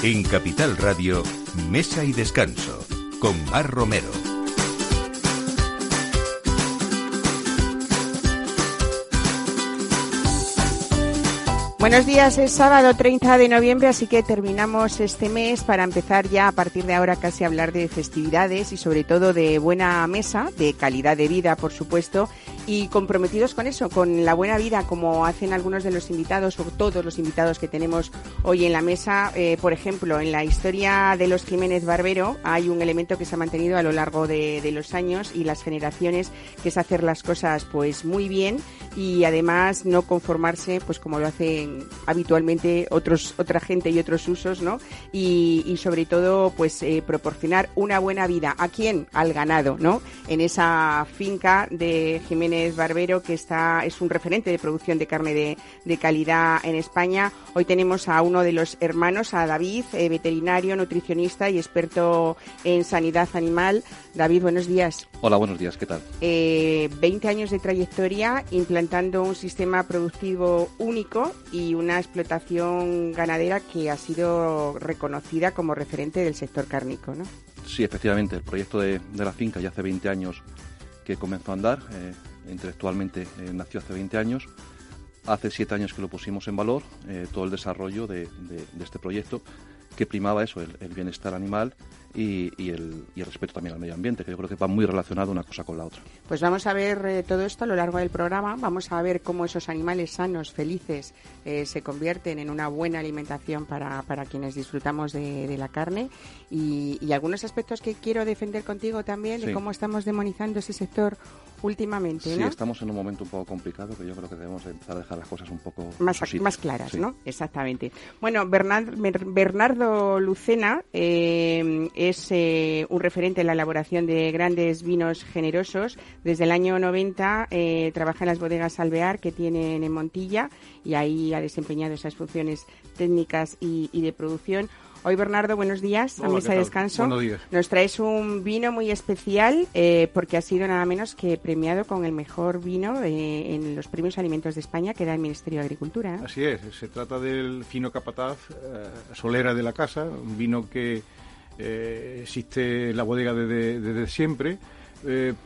En Capital Radio, Mesa y Descanso, con Mar Romero. Buenos días, es sábado 30 de noviembre, así que terminamos este mes para empezar ya a partir de ahora casi a hablar de festividades y sobre todo de buena mesa, de calidad de vida, por supuesto, y comprometidos con eso, con la buena vida, como hacen algunos de los invitados o todos los invitados que tenemos hoy en la mesa. Eh, por ejemplo, en la historia de los Jiménez Barbero hay un elemento que se ha mantenido a lo largo de, de los años y las generaciones, que es hacer las cosas pues muy bien y además no conformarse pues como lo hacen habitualmente otros otra gente y otros usos, ¿no? Y, y sobre todo pues eh, proporcionar una buena vida a quién al ganado, ¿no? En esa finca de Jiménez Barbero que está es un referente de producción de carne de, de calidad en España. Hoy tenemos a uno de los hermanos, a David, eh, veterinario, nutricionista y experto en sanidad animal. David, buenos días. Hola, buenos días, ¿qué tal? Eh, 20 años de trayectoria implantando un sistema productivo único y una explotación ganadera que ha sido reconocida como referente del sector cárnico. Sí, efectivamente, el proyecto de, de la finca ya hace 20 años que comenzó a andar, eh, intelectualmente eh, nació hace 20 años. Hace siete años que lo pusimos en valor, eh, todo el desarrollo de, de, este proyecto, que primaba eso, el bienestar animal y, y, el, y, el, respeto también al medio ambiente, que yo creo que va muy relacionado una cosa con la otra. Pues vamos a ver eh, todo esto a lo largo del programa, vamos a ver cómo esos animales sanos, felices, eh, se convierten en una buena alimentación para, para quienes disfrutamos de, de la carne. Y, y, algunos aspectos que quiero defender contigo también, de cómo estamos demonizando ese sector últimamente, ¿no? Sí, estamos en un momento un poco complicado que yo creo que debemos empezar a dejar las cosas un poco más, más claras, sí. ¿no? Exactamente. Bueno, Bernard, Bernardo Lucena eh, es eh, un referente en la elaboración de grandes vinos generosos. Desde el año 90 eh, trabaja en las bodegas Alvear que tienen en Montilla y ahí ha desempeñado esas funciones técnicas y, y de producción. Hoy, Bernardo, buenos días Hola, a Mesa de Descanso. Buenos días. Nos traes un vino muy especial eh, porque ha sido nada menos que premiado con el mejor vino eh, en los premios alimentos de España que da el Ministerio de Agricultura. Así es, se trata del fino capataz eh, Solera de la Casa, un vino que eh, existe en la bodega desde, desde siempre,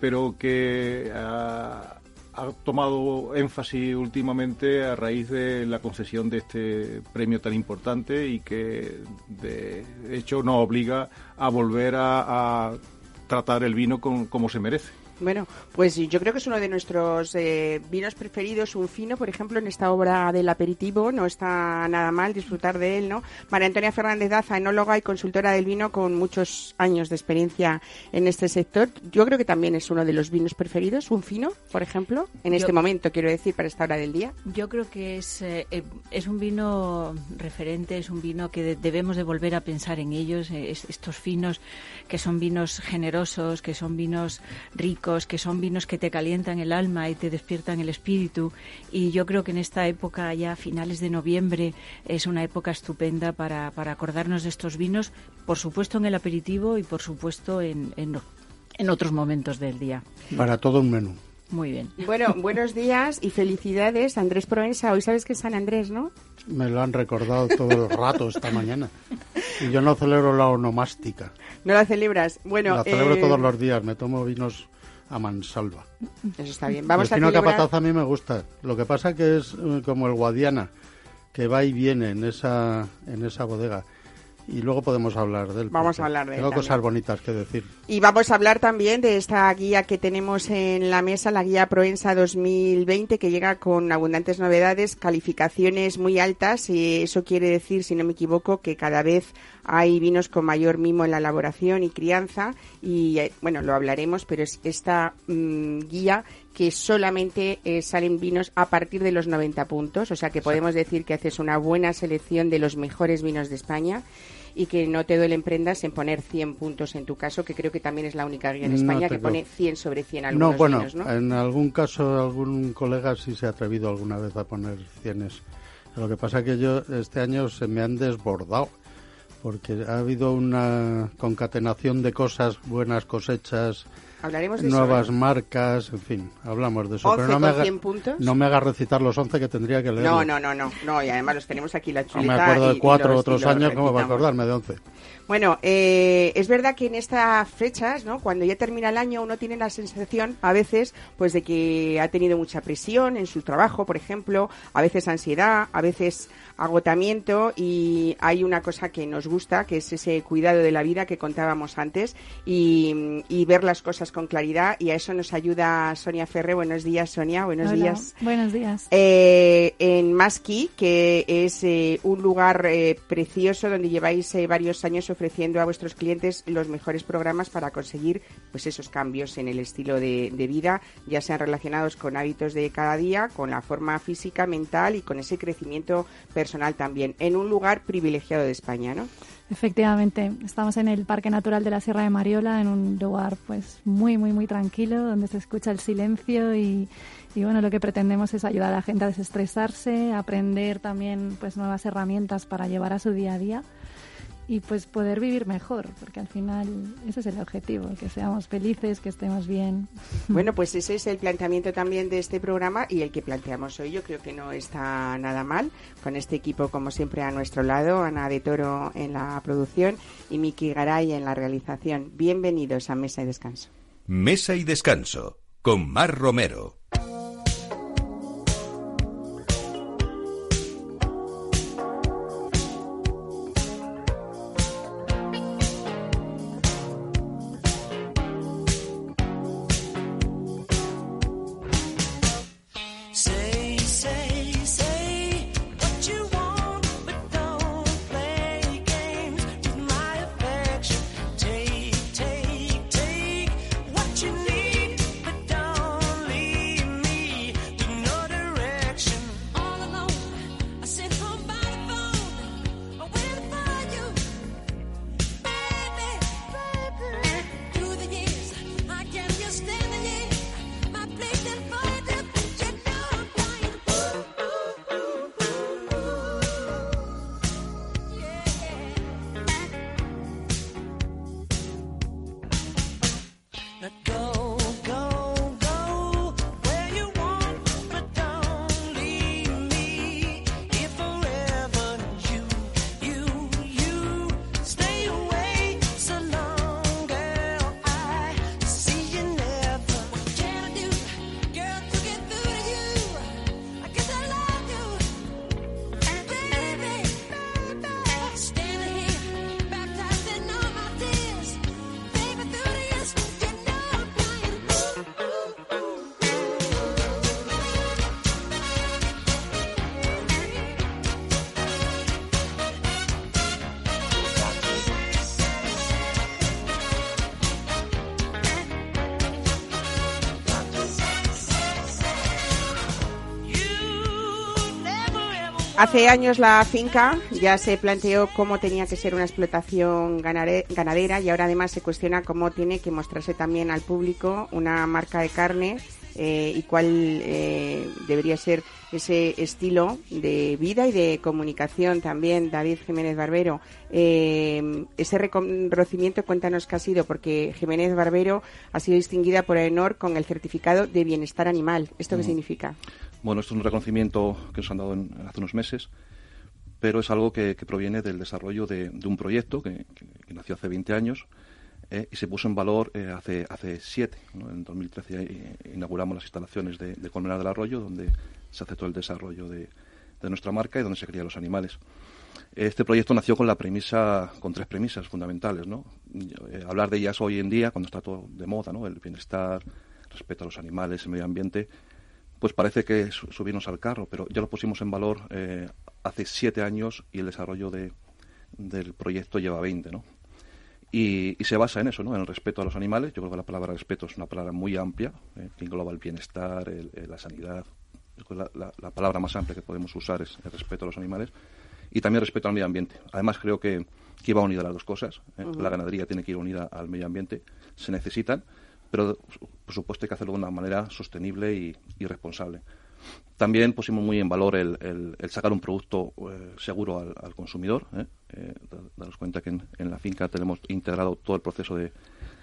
pero que ha, ha tomado énfasis últimamente a raíz de la concesión de este premio tan importante y que de hecho nos obliga a volver a, tratar el vino con, como se merece. Bueno, pues yo creo que es uno de nuestros eh, vinos preferidos, un fino, por ejemplo, en esta obra del aperitivo, no está nada mal disfrutar de él, ¿no? María Antonia Fernández Daza, enóloga y consultora del vino con muchos años de experiencia en este sector. Yo creo que también es uno de los vinos preferidos, un fino, por ejemplo, en yo, este momento, quiero decir, para esta hora del día. Yo creo que es, eh, es un vino referente, es un vino que de, debemos de volver a pensar en ellos, eh, es, estos finos que son vinos generosos, que son vinos ricos, que son vinos que te calientan el alma y te despiertan el espíritu. Y yo creo que en esta época, ya a finales de noviembre, es una época estupenda para, para acordarnos de estos vinos, por supuesto en el aperitivo y por supuesto en, en, en otros momentos del día. Para todo un menú. Muy bien. Bueno, buenos días y felicidades, Andrés Proensa. Hoy sabes que es San Andrés, ¿no? Me lo han recordado todo el rato esta mañana. Y yo no celebro la onomástica. ¿No la celebras? Bueno, la celebro eh... todos los días. Me tomo vinos a mansalva. Eso está bien. Vamos el a celebrar... capataz a mí me gusta. Lo que pasa que es eh, como el Guadiana, que va y viene en esa, en esa bodega y luego podemos hablar de él. Vamos a hablar de Tengo cosas bonitas que decir. Y vamos a hablar también de esta guía que tenemos en la mesa, la guía Proensa 2020, que llega con abundantes novedades, calificaciones muy altas, y eso quiere decir, si no me equivoco, que cada vez hay vinos con mayor mimo en la elaboración y crianza, y eh, bueno, lo hablaremos, pero es esta mmm, guía que solamente eh, salen vinos a partir de los 90 puntos, o sea que podemos decir que haces una buena selección de los mejores vinos de España y que no te duelen prendas en poner 100 puntos en tu caso, que creo que también es la única guía en España no que pone 100 sobre 100 algunos no, bueno, vinos, ¿no? en algún caso algún colega sí se ha atrevido alguna vez a poner 100 Lo que pasa que yo este año se me han desbordado porque ha habido una concatenación de cosas, buenas cosechas, Hablaremos de nuevas eso, ¿eh? marcas, en fin, hablamos de eso. 11 pero no me, con haga, 100 puntos. no me haga recitar los 11 que tendría que leer. No, no, no, no, no, y además los tenemos aquí la No chuleta. me acuerdo y- de cuatro y los- otros los años, ¿cómo va a acordarme de 11? Bueno, eh, es verdad que en estas fechas, ¿no? Cuando ya termina el año, uno tiene la sensación, a veces, pues de que ha tenido mucha presión en su trabajo, por ejemplo, a veces ansiedad, a veces agotamiento y hay una cosa que nos gusta, que es ese cuidado de la vida que contábamos antes y, y ver las cosas con claridad y a eso nos ayuda Sonia Ferre. Buenos días, Sonia. Buenos Hola, días. Buenos días. Eh, en Maski, que es eh, un lugar eh, precioso donde lleváis eh, varios años ofreciendo a vuestros clientes los mejores programas para conseguir pues esos cambios en el estilo de, vida, ya sean relacionados con hábitos de cada día, con la forma física, mental y con ese crecimiento personal también, en un lugar privilegiado de España, ¿no? Efectivamente, estamos en el Parque Natural de la Sierra de Mariola, en un lugar pues muy, muy, muy tranquilo, donde se escucha el silencio y, y, bueno, lo que pretendemos es ayudar a la gente a desestresarse, aprender también pues nuevas herramientas para llevar a su día a día y pues poder vivir mejor, porque al final ese es el objetivo, que seamos felices, que estemos bien. Bueno, pues ese es el planteamiento también de este programa y el que planteamos hoy. Yo creo que no está nada mal con este equipo, como siempre, a nuestro lado. Ana de Toro en la producción y Miki Garay en la realización. Bienvenidos a Mesa y Descanso. Mesa y Descanso con Mar Romero. Let go. Hace años la finca ya se planteó cómo tenía que ser una explotación ganadera y ahora además se cuestiona cómo tiene que mostrarse también al público una marca de carne eh, y cuál eh, debería ser ese estilo de vida y de comunicación también, David Jiménez Barbero. Eh, ese reconocimiento, cuéntanos qué ha sido, porque Jiménez Barbero ha sido distinguida por AENOR con el certificado de bienestar animal. ¿Esto qué significa? Bueno, esto es un reconocimiento que nos han dado en- hace unos meses, pero es algo que, proviene del desarrollo de, un proyecto que, nació hace 20 años eh, y se puso en valor eh, hace, hace siete. ¿no? En 2013 eh, inauguramos las instalaciones de, de Colmenar del Arroyo, donde se hace todo el desarrollo de, nuestra marca y donde se crían los animales. Este proyecto nació con la premisa, con tres premisas fundamentales, ¿no? Hablar de ellas hoy en día, cuando está todo de moda, ¿no? El bienestar, respeto a los animales, el medio ambiente, pues parece que su- subirnos al carro, pero ya lo pusimos en valor eh, hace siete años y el desarrollo de, del proyecto lleva 20, ¿no? Y, y se basa en eso, ¿no? En el respeto a los animales. Yo creo que la palabra respeto es una palabra muy amplia, eh, que engloba el bienestar, el- el- la sanidad. La, la- la palabra más amplia que podemos usar es el respeto a los animales y también respeto al medio ambiente. Además, creo que, que iba unida las dos cosas. ¿eh? La ganadería tiene que ir unida al medio ambiente, se necesitan, pero por supuesto hay que hacerlo de una manera sostenible y, y responsable. También pusimos muy en valor el, el- el sacar un producto eh, seguro al, al consumidor. ¿eh? Eh, da- daros cuenta que en, en la finca tenemos integrado todo el proceso de,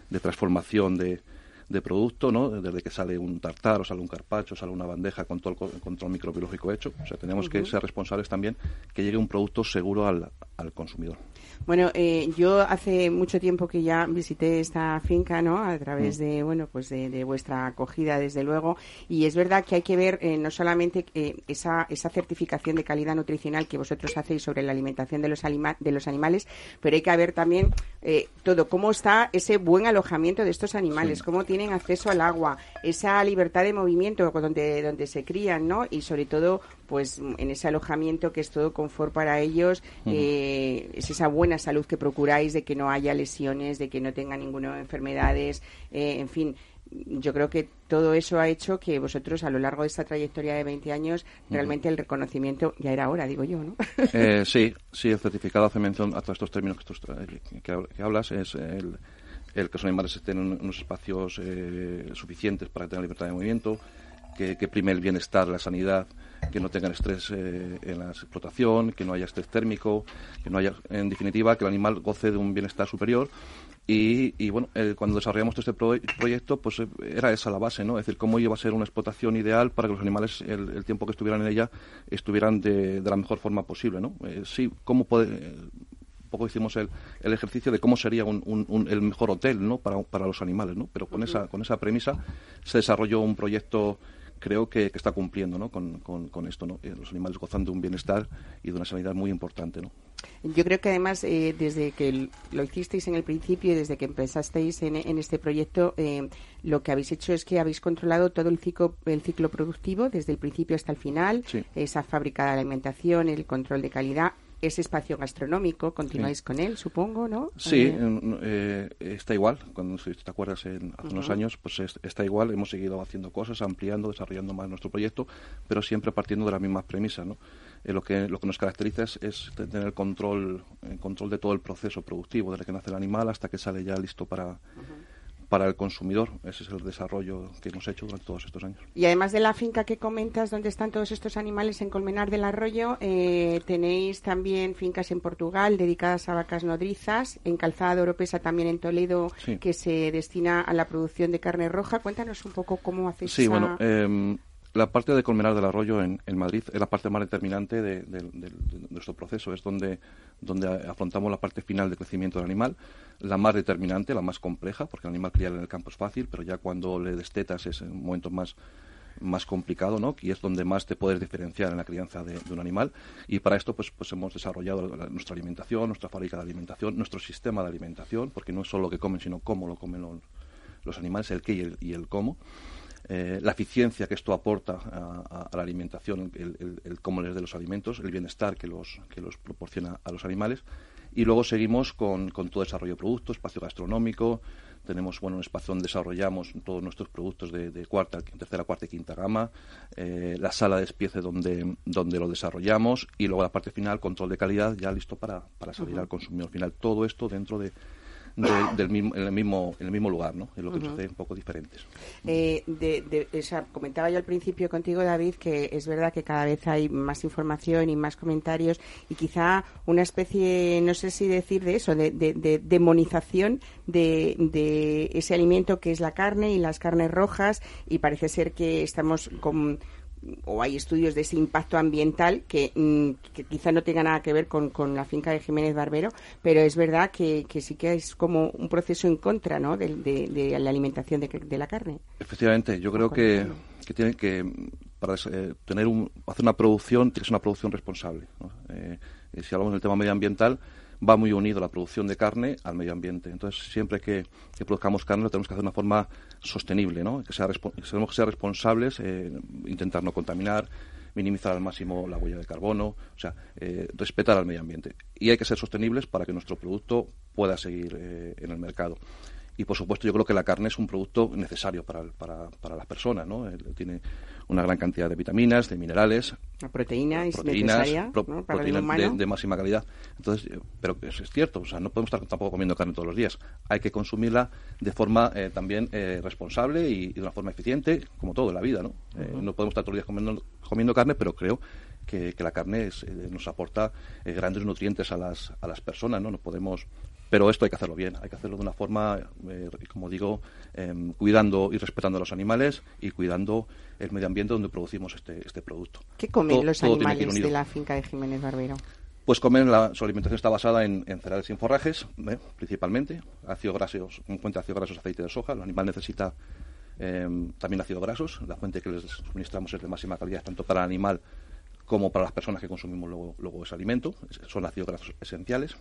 de transformación de, de producto, ¿no? Desde que sale un tartar o sale un carpacho, sale una bandeja con todo el co- control microbiológico hecho. O sea, tenemos que ser responsables también que llegue un producto seguro al, al consumidor. Bueno, eh, yo hace mucho tiempo que ya visité esta finca, ¿no? A través de, bueno, pues de, de vuestra acogida, desde luego. Y es verdad que hay que ver eh, no solamente eh, esa, esa certificación de calidad nutricional que vosotros hacéis sobre la alimentación de los, de los animales, pero hay que ver también eh, todo, cómo está ese buen alojamiento de estos animales, cómo tienen acceso al agua, esa libertad de movimiento donde, donde se crían, ¿no? Y sobre todo, pues en ese alojamiento que es todo confort para ellos, eh, es esa buena salud que procuráis de que no haya lesiones, de que no tengan ninguna enfermedades, eh, en fin. Yo creo que todo eso ha hecho que vosotros a lo largo de esta trayectoria de 20 años realmente el reconocimiento ya era hora, digo yo, ¿no? Eh, sí, sí, el certificado hace mención a todos estos términos que, tú- que, que hablas. Es el, el que los animales estén en unos espacios eh, suficientes para tener libertad de movimiento, que, que prime el bienestar, la sanidad, que no tengan estrés eh, en la explotación, que no haya estrés térmico, que no haya, en definitiva, que el animal goce de un bienestar superior. Y, y, bueno, eh, cuando desarrollamos todo este pro- proyecto, pues eh, era esa la base, ¿no? Es decir, cómo iba a ser una explotación ideal para que los animales, el, el tiempo que estuvieran en ella, estuvieran de, de la mejor forma posible, ¿no? Eh, sí, cómo puede, eh, poco hicimos el, el ejercicio de cómo sería un, un- un- el mejor hotel, ¿no? Para, para los animales, ¿no? Pero con esa, con esa premisa se desarrolló un proyecto creo que, que está cumpliendo ¿no? con, con- con esto. ¿no? Eh, Los animales gozan de un bienestar y de una sanidad muy importante. ¿no? Yo creo que además, eh, desde que lo hicisteis en el principio y desde que empezasteis en, en este proyecto, eh, lo que habéis hecho es que habéis controlado todo el ciclo, el ciclo productivo, desde el principio hasta el final, Sí. esa fábrica de alimentación, el control de calidad, ese espacio gastronómico, continuáis con él, supongo, ¿no? Sí, Eh, eh, está igual. Cuando si te acuerdas en, hace unos años, pues es- está igual. Hemos seguido haciendo cosas, ampliando, desarrollando más nuestro proyecto, pero siempre partiendo de las mismas premisas. ¿no? Eh, lo que lo que nos caracteriza es, es te- tener control eh, control de todo el proceso productivo, desde que nace el animal hasta que sale ya listo para para el consumidor. Ese es el desarrollo que hemos hecho durante todos estos años. Y además de la finca que comentas, donde están todos estos animales en Colmenar del Arroyo, eh, tenéis también fincas en Portugal dedicadas a vacas nodrizas, en Calzada de Oropesa también en Toledo, Sí. que se destina a la producción de carne roja. Cuéntanos un poco cómo hacéis Sí, esa- bueno, eh, la parte de Colmenar del Arroyo en, Madrid es la parte más determinante de, nuestro proceso. Es donde, donde afrontamos la parte final de crecimiento del animal, la más determinante, la más compleja, porque el animal criar en el campo es fácil, pero ya cuando le destetas es un momento más más complicado, ¿no? Y es donde más te puedes diferenciar en la crianza de, un animal. Y para esto, pues, pues hemos desarrollado la- nuestra alimentación, nuestra fábrica de alimentación, nuestro sistema de alimentación, porque no es solo lo que comen, sino cómo lo comen los, los animales, el qué y el, y el cómo. Eh, la eficiencia que esto aporta a, a- la alimentación, el, el- el cómo les dé los alimentos, el bienestar que los, que los proporciona a los animales. Y luego seguimos con, con todo desarrollo de productos, espacio gastronómico. Tenemos bueno, un espacio donde desarrollamos todos nuestros productos de, de cuarta, tercera, cuarta y quinta gama. eh, la sala de despiece donde, donde lo desarrollamos. Y luego la parte final, control de calidad, ya listo para, para salir al consumidor final. Todo esto dentro de, de- del mismo, en, el mismo, en el mismo lugar, ¿no? Es lo que nos hace un poco diferentes. Eh, de, de- o sea, comentaba yo al principio contigo, David, que es verdad que cada vez hay más información y más comentarios y quizá una especie, no sé si decir de eso, de, de- de demonización de, de ese alimento que es la carne y las carnes rojas y parece ser que estamos con o hay estudios de ese impacto ambiental que, mm, que quizá no tenga nada que ver con, con la finca de Jiménez Barbero, pero es verdad que, que sí que es como un proceso en contra ¿no? de, de- de la alimentación de, de la carne. Efectivamente, yo creo que, que tiene que para eh, tener un, hacer una producción tiene que ser una producción responsable. ¿no? Eh, y si hablamos del tema medioambiental, va muy unido la producción de carne al medio ambiente. Entonces, siempre que, que produzcamos carne lo tenemos que hacer de una forma sostenible, ¿no? Que sea, tenemos que ser responsables, eh, intentar no contaminar, minimizar al máximo la huella de carbono, o sea, eh, respetar al medio ambiente. Y hay que ser sostenibles para que nuestro producto pueda seguir eh, en el mercado. Y por supuesto, yo creo que la carne es un producto necesario para, para, para las personas, ¿no? Eh, Tiene una gran cantidad de vitaminas, de minerales, La proteína es proteínas, necesaria pro- ¿no? para el proteínas de, de máxima calidad. Entonces, eh, pero es cierto, o sea, no podemos estar tampoco comiendo carne todos los días. Hay que consumirla de forma eh, también eh, responsable y, y de una forma eficiente, como todo en la vida, ¿no? Eh, No podemos estar todos los días comiendo, comiendo carne, pero creo que, que la carne es, eh, nos aporta eh, grandes nutrientes a las, a las personas, ¿no? No podemos Pero esto hay que hacerlo bien, hay que hacerlo de una forma, eh, como digo, em, cuidando y respetando a los animales y cuidando el medio ambiente donde producimos este, este producto. ¿Qué comen Todo- los todo animales de la finca de Jiménez Barbero? Pues comen, la, su alimentación está basada en, en cereales sin forrajes, ¿eh? principalmente, ácidos grasos, un fuente de ácidos grasos, aceite de soja. El animal necesita eh, también ácidos grasos. La fuente que les suministramos es de máxima calidad, tanto para el animal como para las personas que consumimos luego, luego ese alimento. Son ácidos grasos esenciales.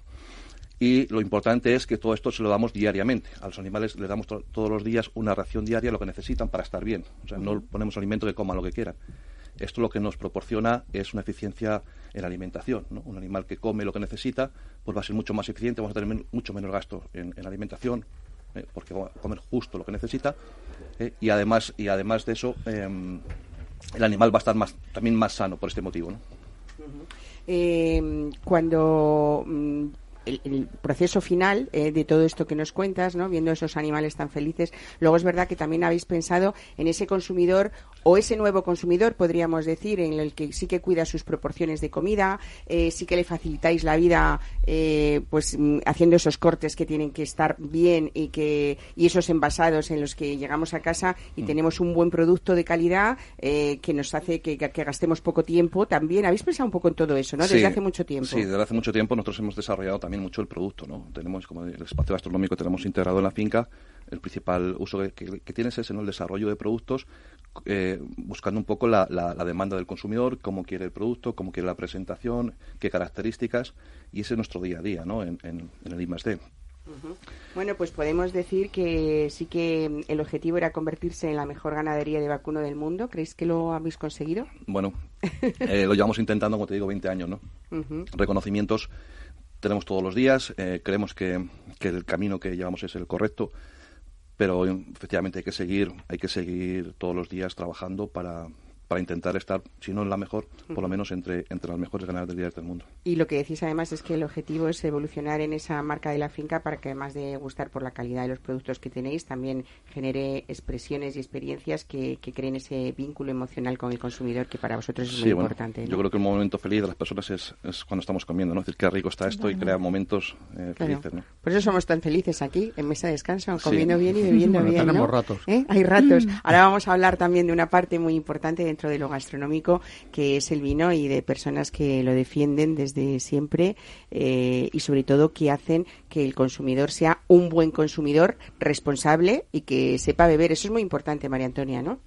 Y lo importante es que todo esto se lo damos diariamente. A los animales les damos to- todos los días una ración diaria, lo que necesitan para estar bien. O sea, no ponemos alimento que coman lo que quieran. Esto lo que nos proporciona es una eficiencia en la alimentación. ¿no? Un animal que come lo que necesita, pues va a ser mucho más eficiente, vamos a tener men- mucho menos gasto en, en alimentación, eh, porque va a comer justo lo que necesita. eh, y además y además de eso, em, el animal va a estar más, también más sano por este motivo. ¿no? Eh, cuando mm, el, proceso final eh, de todo esto que nos cuentas, ¿no? viendo esos animales tan felices, luego es verdad que también habéis pensado en ese consumidor o ese nuevo consumidor, podríamos decir, en el que sí que cuida sus proporciones de comida, eh, sí que le facilitáis la vida, eh, pues mm, haciendo esos cortes que tienen que estar bien y que y esos envasados en los que llegamos a casa y tenemos un buen producto de calidad eh, que nos hace que, que gastemos poco tiempo. También habéis pensado un poco en todo eso, ¿no? Desde Sí, hace mucho tiempo. Sí, desde hace mucho tiempo nosotros hemos desarrollado también mucho el producto, ¿no? Tenemos, como el espacio gastronómico tenemos integrado en la finca, el principal uso que, que- que tiene es ¿no? El desarrollo de productos, eh, buscando un poco la, la- la demanda del consumidor, cómo quiere el producto, cómo quiere la presentación, qué características, y ese es nuestro día a día, ¿no? En, en, en el I+D. Bueno, pues podemos decir que sí que el objetivo era convertirse en la mejor ganadería de vacuno del mundo. ¿Creéis que lo habéis conseguido? Bueno, eh, lo llevamos intentando, como te digo, 20 años, ¿no? Reconocimientos tenemos todos los días, eh, creemos que, que el camino que llevamos es el correcto, pero efectivamente hay que seguir, hay que seguir todos los días trabajando para, para intentar estar, si no en la mejor, por lo menos entre, entre las mejores ganaderías del mundo. Y lo que decís además es que el objetivo es evolucionar en esa marca de la finca para que además de gustar por la calidad de los productos que tenéis, también genere expresiones y experiencias que, que creen ese vínculo emocional con el consumidor que para vosotros es muy Sí, bueno, importante. ¿no? yo creo que el momento feliz de las personas es, es cuando estamos comiendo, ¿no? Es decir, qué rico está esto y crea momentos eh, Claro. felices, ¿no? Por eso somos tan felices aquí, en mesa de descanso, Sí. comiendo bien y bebiendo Bueno, bien. tenemos ¿no? ratos. ¿Eh? Hay ratos. Ahora vamos a hablar también de una parte muy importante dentro de lo gastronómico, que es el vino y de personas que lo defienden desde siempre eh, y sobre todo que hacen que el consumidor sea un buen consumidor responsable y que sepa beber. Eso es muy importante, María Antonia, ¿no?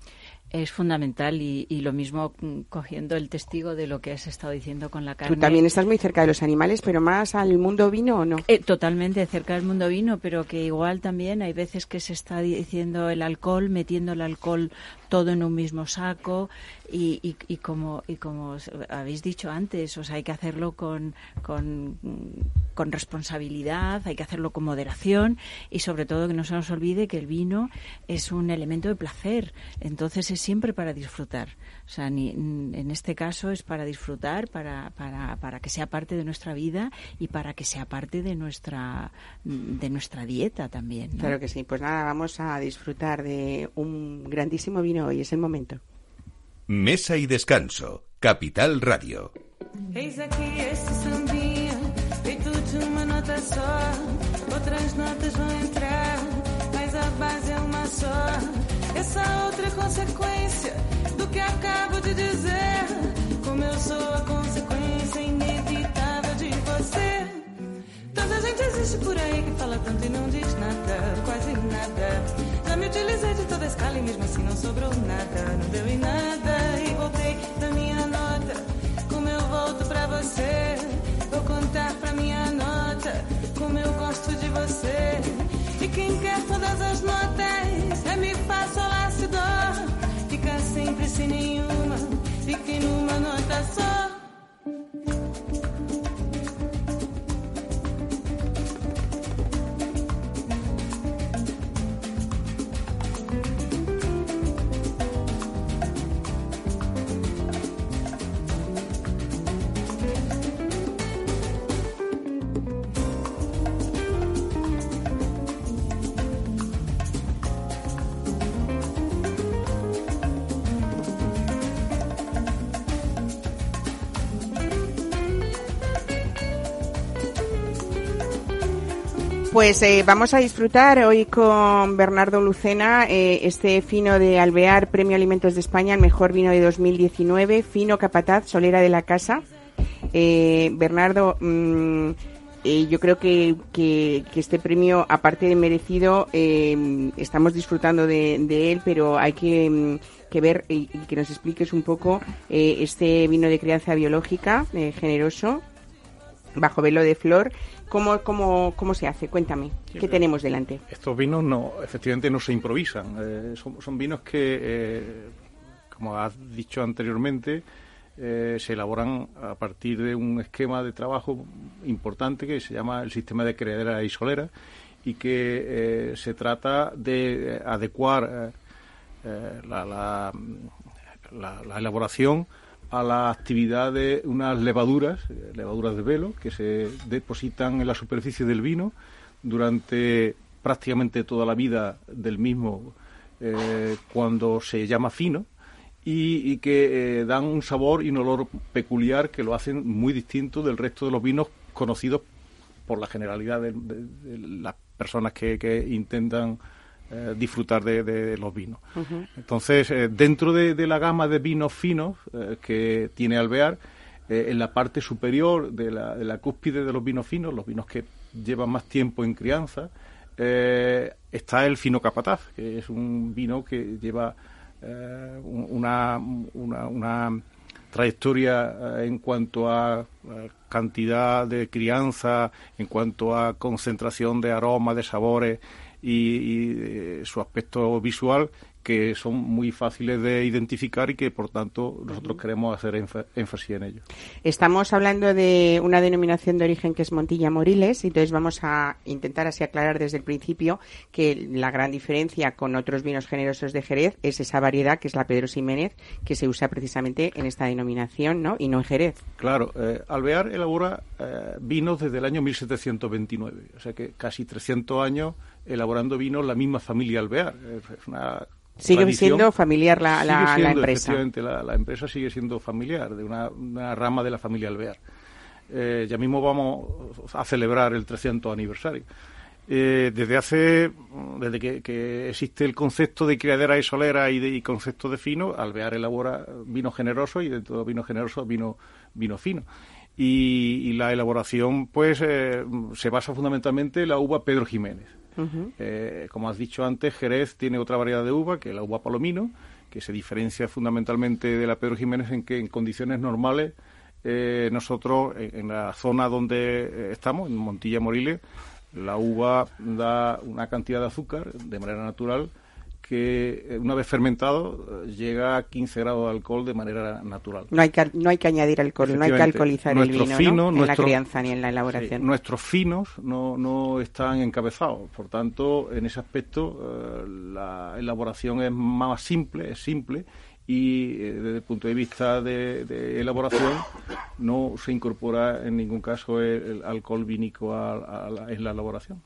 Es fundamental y, y lo mismo mm, cogiendo el testigo de lo que has estado diciendo con la carne. Tú también estás muy cerca de los animales, pero más al mundo vino o no. Eh, totalmente cerca del mundo vino, pero que igual también hay veces que se está diciendo el alcohol, metiendo el alcohol todo en un mismo saco y, y, como y como os habéis dicho antes, o sea, hay que hacerlo con, con responsabilidad, hay que hacerlo con moderación y sobre todo que no se nos olvide que el vino es un elemento de placer, entonces es siempre para disfrutar. O sea, ni, en este caso es para disfrutar, para, para, para que sea parte de nuestra vida y para que sea parte de nuestra de nuestra dieta también. ¿no? Claro que sí. Pues nada, vamos a disfrutar de un grandísimo vino hoy. Es el momento. Mesa y descanso. Capital Radio. Eis aqui este sambinha, feito de uma nota só. Outras notas vão entrar, mas a base é uma só. Essa outra consequência por aí que fala tanto e não diz nada, quase nada. Já me utilizei de toda a escala e mesmo assim não sobrou nada, não deu em nada. E voltei da minha nota, como eu volto pra você. Vou contar pra minha nota, como eu gosto de você. E quem quer todas as notas, é fá, sol, lá, si, dó. Fica sempre sem nenhuma, fique numa nota só. Pues eh, vamos a disfrutar hoy con Bernardo Lucena eh, este fino de Alvear, Premio Alimentos de España, el mejor vino de 2019, fino capataz, solera de la casa. Eh, Bernardo, mm, eh, yo creo que, que- este premio, aparte de merecido, estamos disfrutando de, de él, pero hay que, mm, que ver y, que nos expliques un poco este vino de crianza biológica, generoso, bajo velo de flor. ¿Cómo, cómo, cómo se hace? Cuéntame. ¿Qué tenemos delante? Estos vinos no, efectivamente no se improvisan. eh, son, son vinos que, eh, como has dicho anteriormente, eh, se elaboran a partir de un esquema de trabajo importante que se llama el sistema de criadera y solera y que eh, se trata de eh, adecuar eh, eh, la, la- la- la elaboración a la actividad de unas levaduras, eh, levaduras de velo, que se depositan en la superficie del vino durante prácticamente toda la vida del mismo eh, cuando se llama fino y, que eh, dan un sabor y un olor peculiar que lo hacen muy distinto del resto de los vinos conocidos por la generalidad de, de- las personas que intentan eh, disfrutar de, de los vinos. Entonces, eh, dentro de, de la gama de vinos finos eh, que tiene Alvear, en la parte superior de la, de la cúspide de los vinos finos, los vinos que llevan más tiempo en crianza, está el fino capataz, que es un vino que lleva un- una, una, una trayectoria en cuanto a cantidad de crianza, en cuanto a concentración de aromas, de sabores y, y, eh, su aspecto visual que son muy fáciles de identificar y que por tanto nosotros queremos hacer énfa- énfasis en ello. Estamos hablando de una denominación de origen que es Montilla Moriles, y entonces vamos a intentar así aclarar desde el principio que la gran diferencia con otros vinos generosos de Jerez es esa variedad que es la Pedro Ximénez, que se usa precisamente en esta denominación, ¿no? Y no en Jerez. Claro, eh, Alvear elabora eh, vinos desde el año 1729, o sea que casi 300 años elaborando vinos la misma familia Alvear. Es es una Sigue tradición. siendo familiar la, Sigue la- la siendo, empresa. Efectivamente, la, la empresa sigue siendo familiar, de una, una rama de la familia Alvear. Eh, ya mismo vamos a celebrar el 300 aniversario. Eh, desde hace, desde que, que existe el concepto de criadera y solera y, de, y concepto de fino, Alvear elabora vino generoso y dentro de vino generoso vino, vino fino. Y, y la elaboración, pues, eh, se basa fundamentalmente en la uva Pedro Jiménez. Eh, como has dicho antes, Jerez tiene otra variedad de uva, que es la uva palomino, que se diferencia fundamentalmente de la Pedro Jiménez en que en condiciones normales eh, nosotros, en, en la zona donde eh, estamos, en Montilla Moriles, la uva da una cantidad de azúcar de manera natural que eh, una vez fermentado eh, llega a 15 grados de alcohol de manera natural. No hay que, no hay que añadir alcohol, no hay que alcoholizar el vino, fino, ¿no? En la crianza ni en la Sí, elaboración. nuestros finos no, no están encabezados, por tanto, en ese aspecto eh, la elaboración es más simple, es simple y desde el punto de vista de, de elaboración no se incorpora en ningún caso el, el alcohol vínico a- a la- en la elaboración.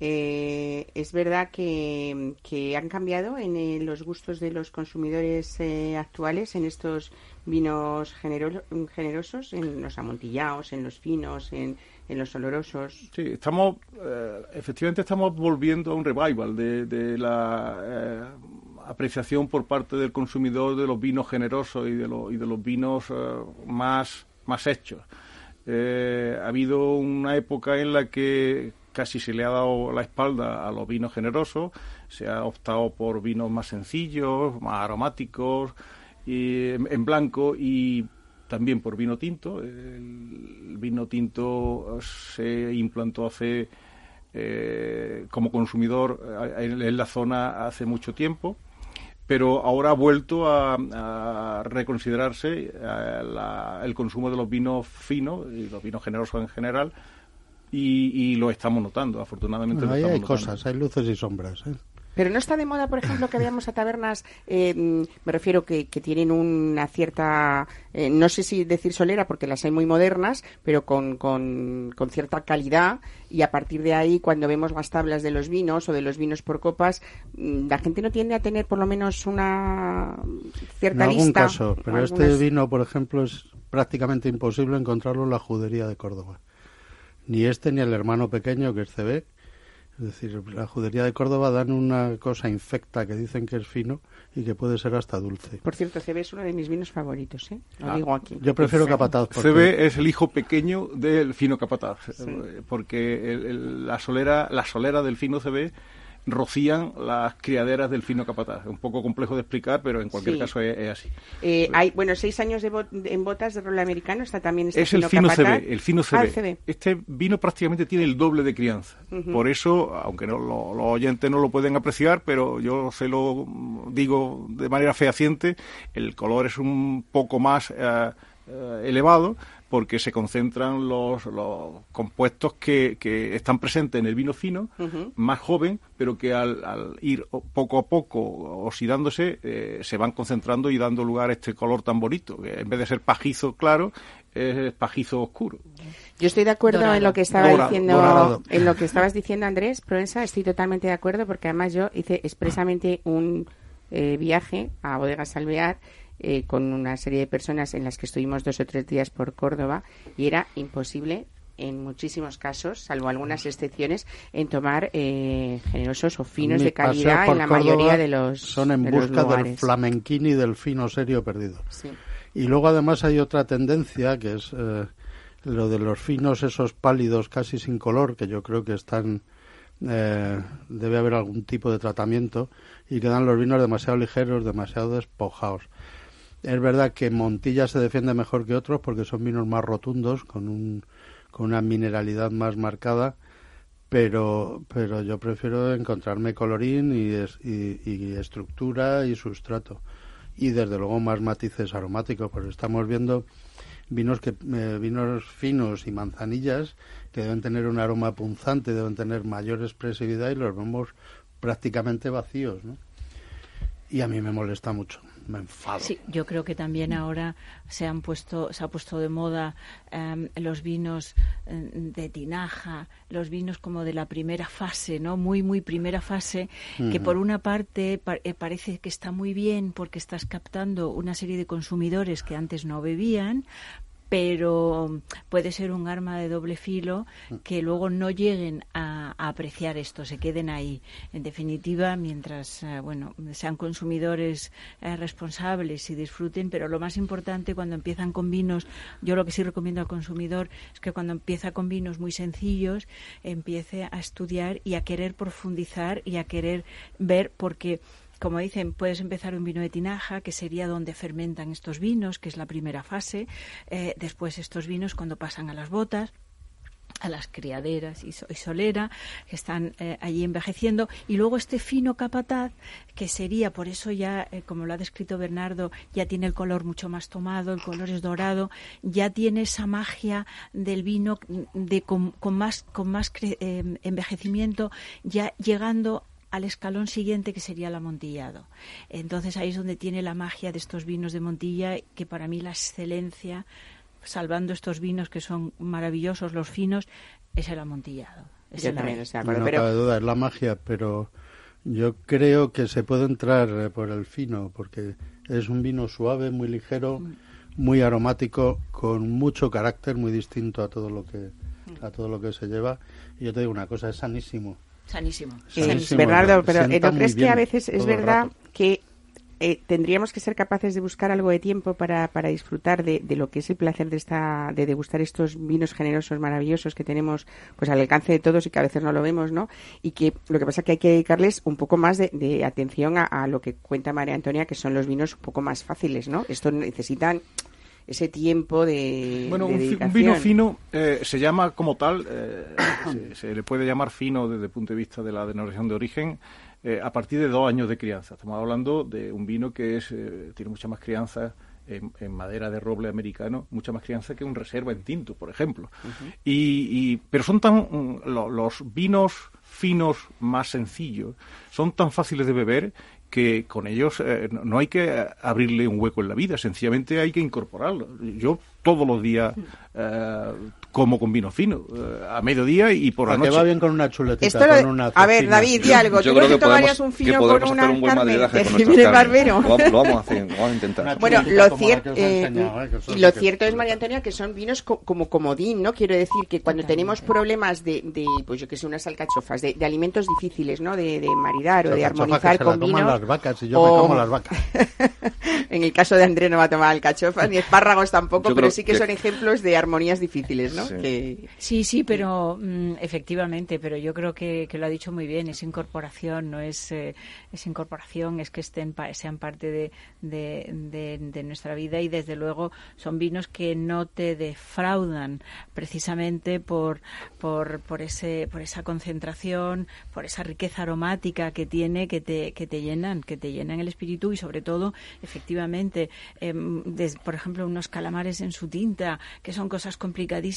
Eh, es verdad que, que han cambiado en eh, los gustos de los consumidores eh, actuales en estos vinos genero- generosos, en los amontillados, en los finos, en, en los olorosos. Sí, estamos, efectivamente estamos volviendo a un revival de, de la apreciación por parte del consumidor de los vinos generosos y de, los y de los vinos más, más hechos. Ha habido una época en la que casi se le ha dado la espalda a los vinos generosos, se ha optado por vinos más sencillos, más aromáticos, y en, blanco y también por vino tinto. El vino tinto se implantó hace eh, como consumidor eh, en, la zona hace mucho tiempo, pero ahora ha vuelto a, a reconsiderarse eh, la- el consumo de los vinos finos y los vinos generosos en general. Y, y lo estamos notando, afortunadamente. Bueno, lo ahí hay notando. cosas, hay luces y sombras. ¿eh? Pero no está de moda, por ejemplo, que veamos a tabernas, eh, me refiero que, que tienen una cierta, eh, no sé si decir solera, porque las hay muy modernas, pero con, con, con cierta calidad, y a partir de ahí, cuando vemos las tablas de los vinos o de los vinos por copas, mm, la gente no tiende a tener por lo menos una En cierta algún lista. caso, pero este vino, por ejemplo, es prácticamente imposible encontrarlo en la judería de Córdoba. Ni este ni el hermano pequeño que es CB. Es decir, la judería de Córdoba dan una cosa infecta que dicen que es fino y que puede ser hasta dulce. Por cierto, CB es uno de mis vinos favoritos, ¿eh? Lo Ah, digo aquí. Yo prefiero capataz. porque- CB es el hijo pequeño del fino capataz, Sí. porque el- el- la solera la solera del fino CB rocían las criaderas del fino capataz. Es un poco complejo de explicar, pero en cualquier Sí. caso es, es así. Eh, hay, bueno, seis años de bot- en botas de rol americano, está también este es el fino capataz. CB, el fino Ah, CB. el CB. Este vino prácticamente tiene el doble de crianza. Por eso, aunque no, lo- los oyentes no lo pueden apreciar, pero yo se lo digo de manera fehaciente, el color es un poco más eh, eh, elevado porque se concentran los, los compuestos que, que están presentes en el vino fino, más joven, pero que al, al ir o- poco a poco oxidándose eh, se van concentrando y dando lugar a este color tan bonito, que en vez de ser pajizo claro, es pajizo oscuro. Yo estoy de acuerdo Dorado. en lo que estaba Dora- diciendo, dorado. en lo que estabas diciendo Andrés Proensa, estoy totalmente de acuerdo porque además yo hice expresamente un eh, viaje a Bodegas Alvear eh, con una serie de personas en las que estuvimos dos o tres días por Córdoba y era imposible en muchísimos casos, salvo algunas excepciones, en tomar eh, generosos o finos de calidad en la Córdoba mayoría de los son en de busca del flamenquín y del fino serio perdido. Sí. Y luego además hay otra tendencia que es eh, lo de los finos esos pálidos casi sin color que yo creo que están eh, debe haber algún tipo de tratamiento y quedan los vinos demasiado ligeros, demasiado despojados. Es verdad que Montilla se defiende mejor que otros porque son vinos más rotundos con un con una mineralidad más marcada pero pero yo prefiero encontrarme colorín y, es- y, estructura y sustrato y desde luego más matices aromáticos porque estamos viendo vinos que eh, vinos finos y manzanillas que deben tener un aroma punzante deben tener mayor expresividad y los vemos prácticamente vacíos ¿no? y a mí me molesta mucho me enfado Sí, yo creo que también ahora se han puesto, se ha puesto de moda em, los vinos em, de tinaja, los vinos como de la primera fase, ¿no? Muy, muy primera fase, que por una parte pa- eh, parece que está muy bien porque estás captando una serie de consumidores que antes no bebían, pero puede ser un arma de doble filo que luego no lleguen a, a apreciar esto, se queden ahí. En definitiva, mientras eh, bueno sean consumidores eh, responsables y disfruten, pero lo más importante cuando empiezan con vinos, yo lo que sí recomiendo al consumidor es que cuando empieza con vinos muy sencillos, empiece a estudiar y a querer profundizar y a querer ver porque como dicen, puedes empezar un vino de tinaja, que sería donde fermentan estos vinos, que es la primera fase. Eh, después estos vinos, cuando pasan a las botas, a las criaderas y, so- y solera, que están eh, allí envejeciendo. Y luego este fino capataz, que sería, por eso ya, eh, como lo ha descrito Bernardo, ya tiene el color mucho más tomado, el color es dorado, ya tiene esa magia del vino de, con, más, con más cre- envejecimiento, ya llegando al escalón siguiente que sería el amontillado. Entonces ahí es donde tiene la magia de estos vinos de Montilla, que para mí la excelencia, salvando estos vinos que son maravillosos, los finos, es el amontillado. Es Yo el también rey. estoy de acuerdo, no pero cabe duda, es la magia, pero yo creo que se puede entrar eh, por el fino, porque es un vino suave, muy ligero, muy aromático, con mucho carácter, muy distinto a todo lo que a todo lo que se lleva. Y yo te digo una cosa, es sanísimo. Sanísimo. Eh, Sanísimo, Bernardo, pero eh, ¿no crees que a veces es verdad que eh, tendríamos que ser capaces de buscar algo de tiempo para, para disfrutar de, de lo que es el placer de esta de degustar estos vinos generosos maravillosos que tenemos pues al alcance de todos y que a veces no lo vemos no y que lo que pasa es que hay que dedicarles un poco más de, de atención a, a lo que cuenta María Antonia que son los vinos un poco más fáciles no estos necesitan ese tiempo de, Bueno, de un, dedicación. vino fino eh, se llama como tal, eh, se, se le puede llamar fino desde el punto de vista de la denominación de origen eh, a partir de dos años de crianza. Estamos hablando de un vino que es, tiene mucha más crianza en, en madera de roble americano, mucha más crianza que un reserva en tinto, por ejemplo. y, y- pero son tan mm, lo- los vinos finos más sencillos son tan fáciles de beber que con ellos eh, no- hay que abrirle un hueco en la vida, sencillamente hay que incorporarlo. Yo todos los días eh, como con vino fino, eh, a mediodía y por la Ah, que noche. va bien con una chuletita, lo- con una a ver. David, di algo. Yo ¿Tú creo no que podemos, un que fino podemos con hacer una un buen de con. Barbero? Lo, vamos- lo vamos a hacer, lo vamos a intentar. Bueno, lo, como la cier- que os he eh, enseñado, eh, que lo que- cierto es, María Antonia, que son vinos co- como comodín, ¿no? Quiero decir que cuando tenemos problemas de, de, pues yo que sé, unas alcachofas, de, de alimentos difíciles, ¿no? De, de maridar o de armonizar que con toman vinos. las vacas y yo me o- como las vacas. en el caso de Andrés no va a tomar alcachofas, ni espárragos tampoco, Yo pero sí que, que- son ejemplos de armonías difíciles, ¿no? Sí. Que- Sí, sí, pero mm, efectivamente, pero yo creo que, que lo ha dicho muy bien, es incorporación, no es, eh, es incorporación, es que estén pa- sean parte de, de, de- de nuestra vida y desde luego son vinos que no te defraudan precisamente por, por, por, ese, por esa concentración, por esa riqueza aromática que tiene, que te, que te llenan, que te llenan el espíritu y sobre todo, efectivamente, em, des- por ejemplo, unos calamares en su tinta, que son cosas complicadísimas,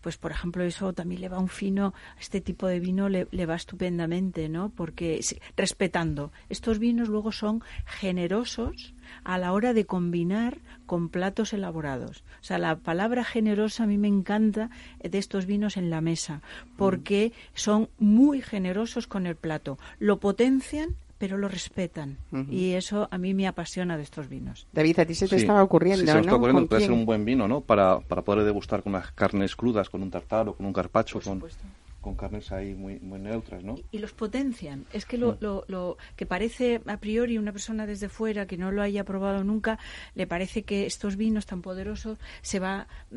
pues por ejemplo eso también le va un fino, este tipo de vino le, le va estupendamente, ¿no? Porque sí, respetando, estos vinos luego son generosos a la hora de combinar con platos elaborados. O sea, la palabra generosa a mí me encanta de estos vinos en la mesa, porque son muy generosos con el plato, lo potencian pero lo respetan y eso a mí me apasiona de estos vinos. David, a ti se te Sí, estaba ocurriendo, sí, se está ocurriendo ¿Con que puede ser un buen vino, ¿no? Para, para poder degustar con unas carnes crudas, con un tartaro, con un carpacho, con, supuesto. Con carnes ahí muy, muy neutras, ¿no? y los potencian. Es que lo, lo, lo que parece a priori una persona desde fuera que no lo haya probado nunca, le parece que estos vinos tan poderosos se va, mm,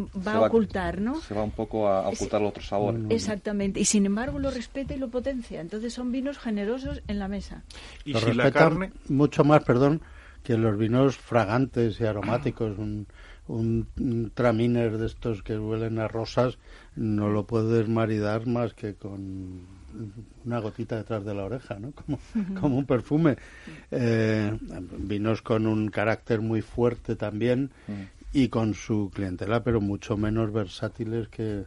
mm, va Se a ocultar, ¿no? Se va un poco a, a Es- ocultar el otro sabor. Exactamente. Y sin embargo lo respeta y lo potencia. Entonces son vinos generosos en la mesa. Y Lo si la respetan carne, mucho más, perdón, que los vinos fragantes y aromáticos. Un, un, un traminer de estos que huelen a rosas no lo puedes maridar más que con una gotita detrás de la oreja, ¿no? Como, como un perfume. Eh, vinos con un carácter muy fuerte también y con su clientela, pero mucho menos versátiles que,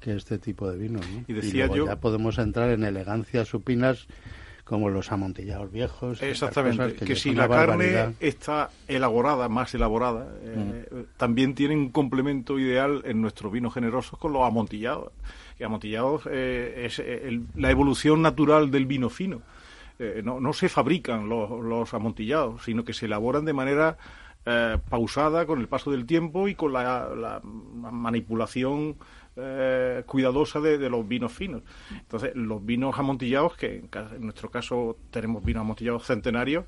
que este tipo de vinos. ¿no? Y decía luego yo- ya podemos entrar en elegancias supinas como los amontillados viejos. y Exactamente, que, si la carne está elaborada, más elaborada, eh, también tienen un complemento ideal en nuestros vinos generosos con los amontillados. Que amontillados eh, es eh, el- la evolución natural del vino fino. Eh, no, no se fabrican los, los amontillados, sino que se elaboran de manera eh, pausada con el paso del tiempo y con la, la manipulación eh, cuidadosa de, los vinos finos. Entonces, los vinos amontillados, que en, nuestro caso tenemos vinos amontillados centenarios,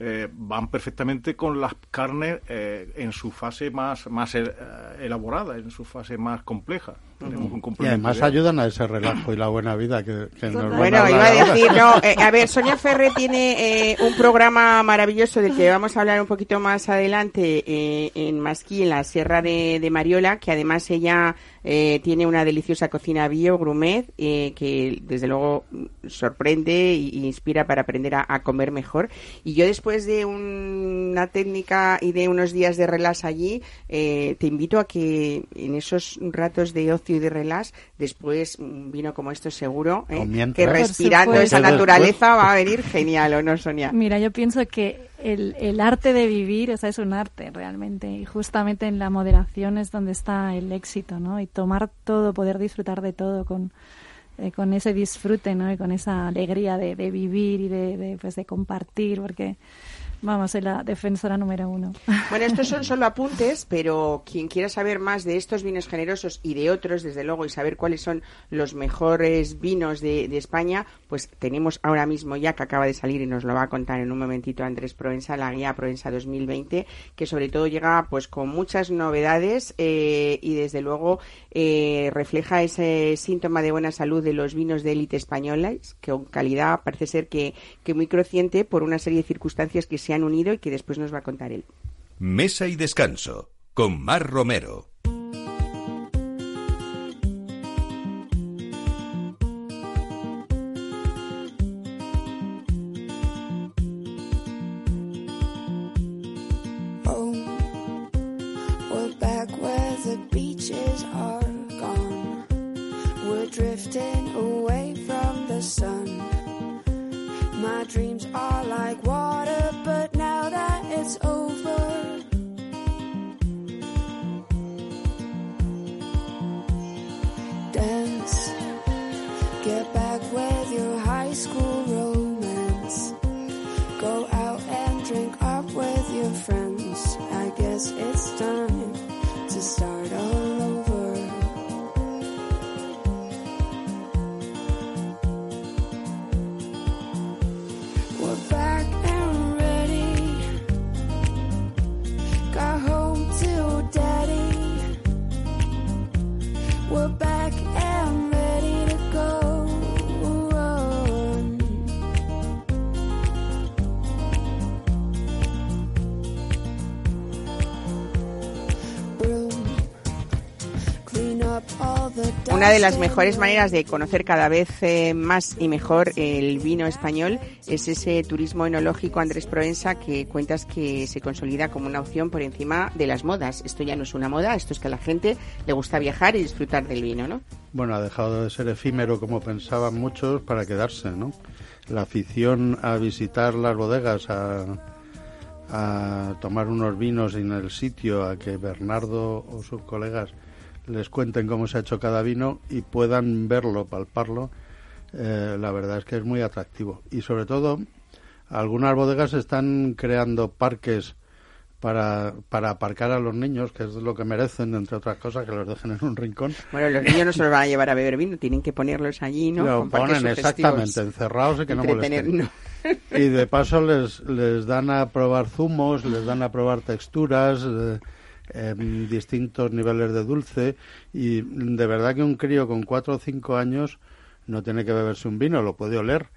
eh, van perfectamente con las carnes eh, en su fase más, más eh, elaborada, en su fase más compleja. Tenemos un Y complemento además ayudan a ese relajo y la buena vida que, que nos van Bueno, a iba a decir, no, eh, a ver, Sonia Ferre tiene eh, un programa maravilloso del que vamos a hablar un poquito más adelante eh, en Masquí, en la Sierra de, de Mariola, que además ella eh, tiene una deliciosa cocina bio, grumet, eh, que desde luego sorprende y, y inspira para aprender a, a comer mejor. Y yo después de un- una técnica y de unos días de relax allí, eh, te invito a que en esos ratos de ocio y de relax, después un vino como esto seguro, ¿eh? Que respirando supuesto. esa Que naturaleza va a venir genial, ¿o no, Sonia? Mira, yo pienso que el, el arte de vivir, o sea, es un arte realmente, y justamente en la moderación es donde está el éxito, ¿no? Y tomar todo, poder disfrutar de todo con, eh, con ese disfrute, ¿no? Y con esa alegría de, de vivir y de, de, pues, de compartir, porque, vamos, soy la defensora número uno. Bueno, estos son solo apuntes, pero quien quiera saber más de estos vinos generosos y de otros, desde luego, y saber cuáles son los mejores vinos de, de España, pues tenemos ahora mismo ya que acaba de salir y nos lo va a contar en un momentito Andrés Proensa, la guía Proensa 2020, que sobre todo llega pues con muchas novedades eh, y desde luego eh, refleja ese síntoma de buena salud de los vinos de élite españolas, que con calidad parece ser que, que muy creciente por una serie de circunstancias que se han unido y que después nos va a contar él. Mesa y descanso con Mar Romero. De las mejores maneras de conocer cada vez eh, más y mejor el vino español es ese turismo enológico Andrés Proensa que cuentas que se consolida como una opción por encima de las modas. Esto ya no es una moda, esto es que a la gente le gusta viajar y disfrutar del vino, ¿no? Bueno, ha dejado de ser efímero como pensaban muchos para quedarse, ¿no? La afición a visitar las bodegas, a, a tomar unos vinos en el sitio, a que Bernardo o sus colegas les cuenten cómo se ha hecho cada vino y puedan verlo, palparlo, eh, la verdad es que es muy atractivo. Y sobre todo, algunas bodegas están creando parques para, para aparcar a los niños, que es lo que merecen, entre otras cosas, que los dejen en un rincón. Bueno, los niños no se los van a llevar a beber vino, tienen que ponerlos allí, ¿no? Lo Con ponen exactamente, encerrados y que no molesten. no. Y de paso les, les dan a probar zumos, les dan a probar texturas, eh, distintos niveles de dulce. Y de verdad que un crío con cuatro o cinco años no tiene que beberse un vino, lo puede oler.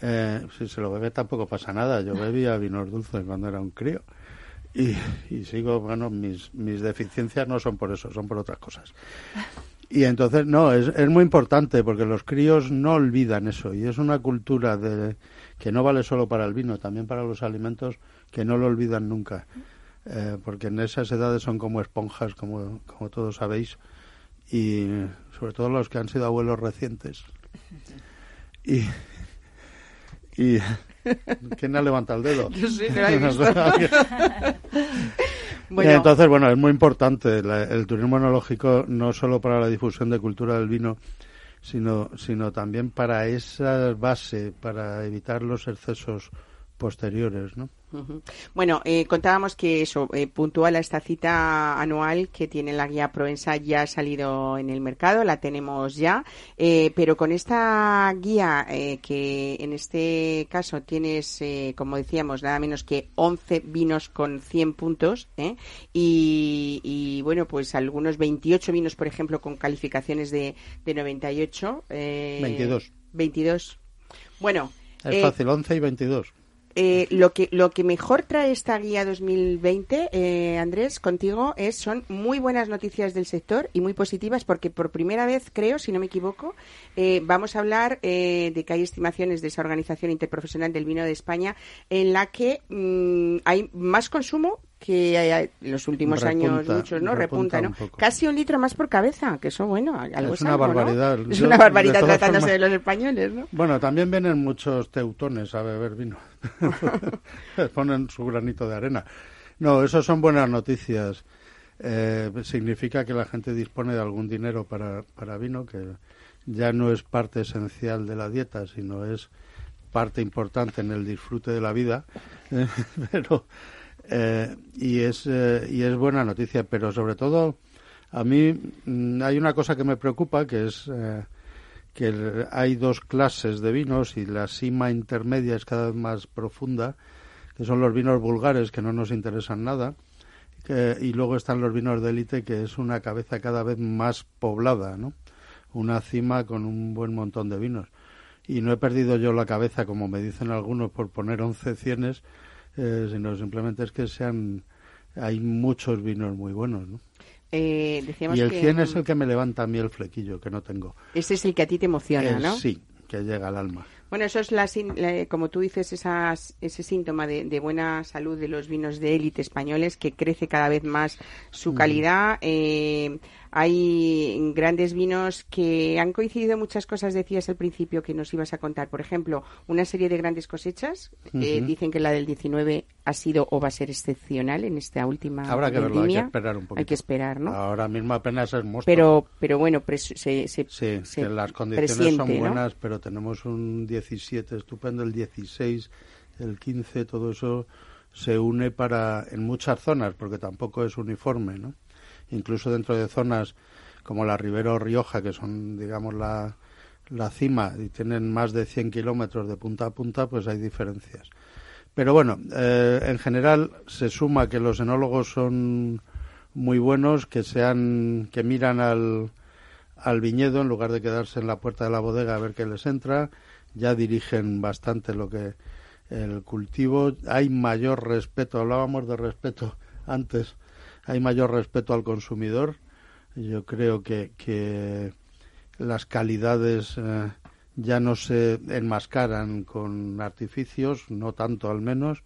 Eh, si se lo bebe tampoco pasa nada. Yo bebía vinos dulces cuando era un crío. Y, y sigo, bueno, mis, mis deficiencias no son por eso, son por otras cosas. Y entonces, no, es, es muy importante porque los críos no olvidan eso y es una cultura de, que no vale solo para el vino, también para los alimentos que no lo olvidan nunca. Eh, porque en esas edades son como esponjas, como, como todos sabéis, y sobre todo los que han sido abuelos recientes. Y. y ¿Quién ha levantado el dedo? Yo sí, no lo he visto. Bueno. Entonces, bueno, es muy importante la- el turismo enológico no solo para la difusión de cultura del vino, sino, sino también para esa base, para evitar los excesos posteriores, ¿no? Bueno, eh, contábamos que eso, eh, puntual a esta cita anual que tiene la guía Provenza ya ha salido en el mercado, la tenemos ya, eh, pero con esta guía eh, que en este caso tienes, eh, como decíamos, nada menos que 11 vinos con 100 puntos ¿eh? y, y, bueno, pues algunos 28 vinos, por ejemplo, con calificaciones de, de 98. Eh, 22. 22. Bueno. Es fácil, 11 y 22. Eh, lo que lo que mejor trae esta guía 2020, eh, Andrés, contigo es son muy buenas noticias del sector y muy positivas porque por primera vez creo, si no me equivoco, eh, vamos a hablar eh, de que hay estimaciones de esa organización interprofesional del vino de España en la que mm, hay más consumo que hay- en los últimos años muchos, ¿no? repunta Repunta, ¿no? un. Casi un litro más por cabeza, que eso, bueno, algo Es una algo, ¿no? barbaridad. Es una barbaridad tratándose formas- de los españoles, ¿no? Bueno, también vienen muchos teutones a beber vino. Ponen su granito de arena. No, eso son buenas noticias. Eh, significa que la gente dispone de algún dinero para, para vino, que ya no es parte esencial de la dieta, sino es parte importante en el disfrute de la vida. Pero eh, y es eh, y es buena noticia, pero sobre todo a mí mm, hay una cosa que me preocupa que es eh, que hay dos clases de vinos y la cima intermedia es cada vez más profunda, que son los vinos vulgares que no nos interesan nada, y luego están los vinos de élite que es una cabeza cada vez más poblada, ¿no? Una cima con un buen montón de vinos. Y no he perdido yo la cabeza, como me dicen algunos, por poner 11 cienes, eh, sino simplemente es que sean hay muchos vinos muy buenos, ¿no? Eh, decíamos Y el que 100 es el que me levanta a mí el flequillo, que no tengo. ese es el que a ti te emociona, El ¿no? sí, que llega al alma. Bueno, eso es, la, la- como tú dices, esas, ese síntoma de, de buena salud de los vinos de élite españoles, que crece cada vez más su calidad. Eh, hay grandes vinos que han coincidido muchas cosas, decías al principio que nos ibas a contar. Por ejemplo, una serie de grandes cosechas. eh, dicen que la del 19 ha sido o va a ser excepcional en esta última Habrá que verlo, hay que esperar un poquito. Hay que esperar, ¿no? Ahora mismo apenas es mosto. Pero, pero bueno, se, se, Sí, se que las condiciones presiente, son ¿no? buenas, pero tenemos un 17 estupendo, el 16, el 15, todo eso se une para en muchas zonas, porque tampoco es uniforme, ¿no? Incluso dentro de zonas como la Ribera o Rioja, que son, digamos, la, la cima y tienen más de 100 kilómetros de punta a punta, pues hay diferencias. Pero bueno, eh, en general se suma que los enólogos son muy buenos, que sean, que miran al, al viñedo en lugar de quedarse en la puerta de la bodega a ver qué les entra. Ya dirigen bastante lo que el cultivo. Hay mayor respeto, hablábamos de respeto antes, hay mayor respeto al consumidor. Yo creo que, que, las calidades eh, ya no se enmascaran con artificios, no tanto al menos,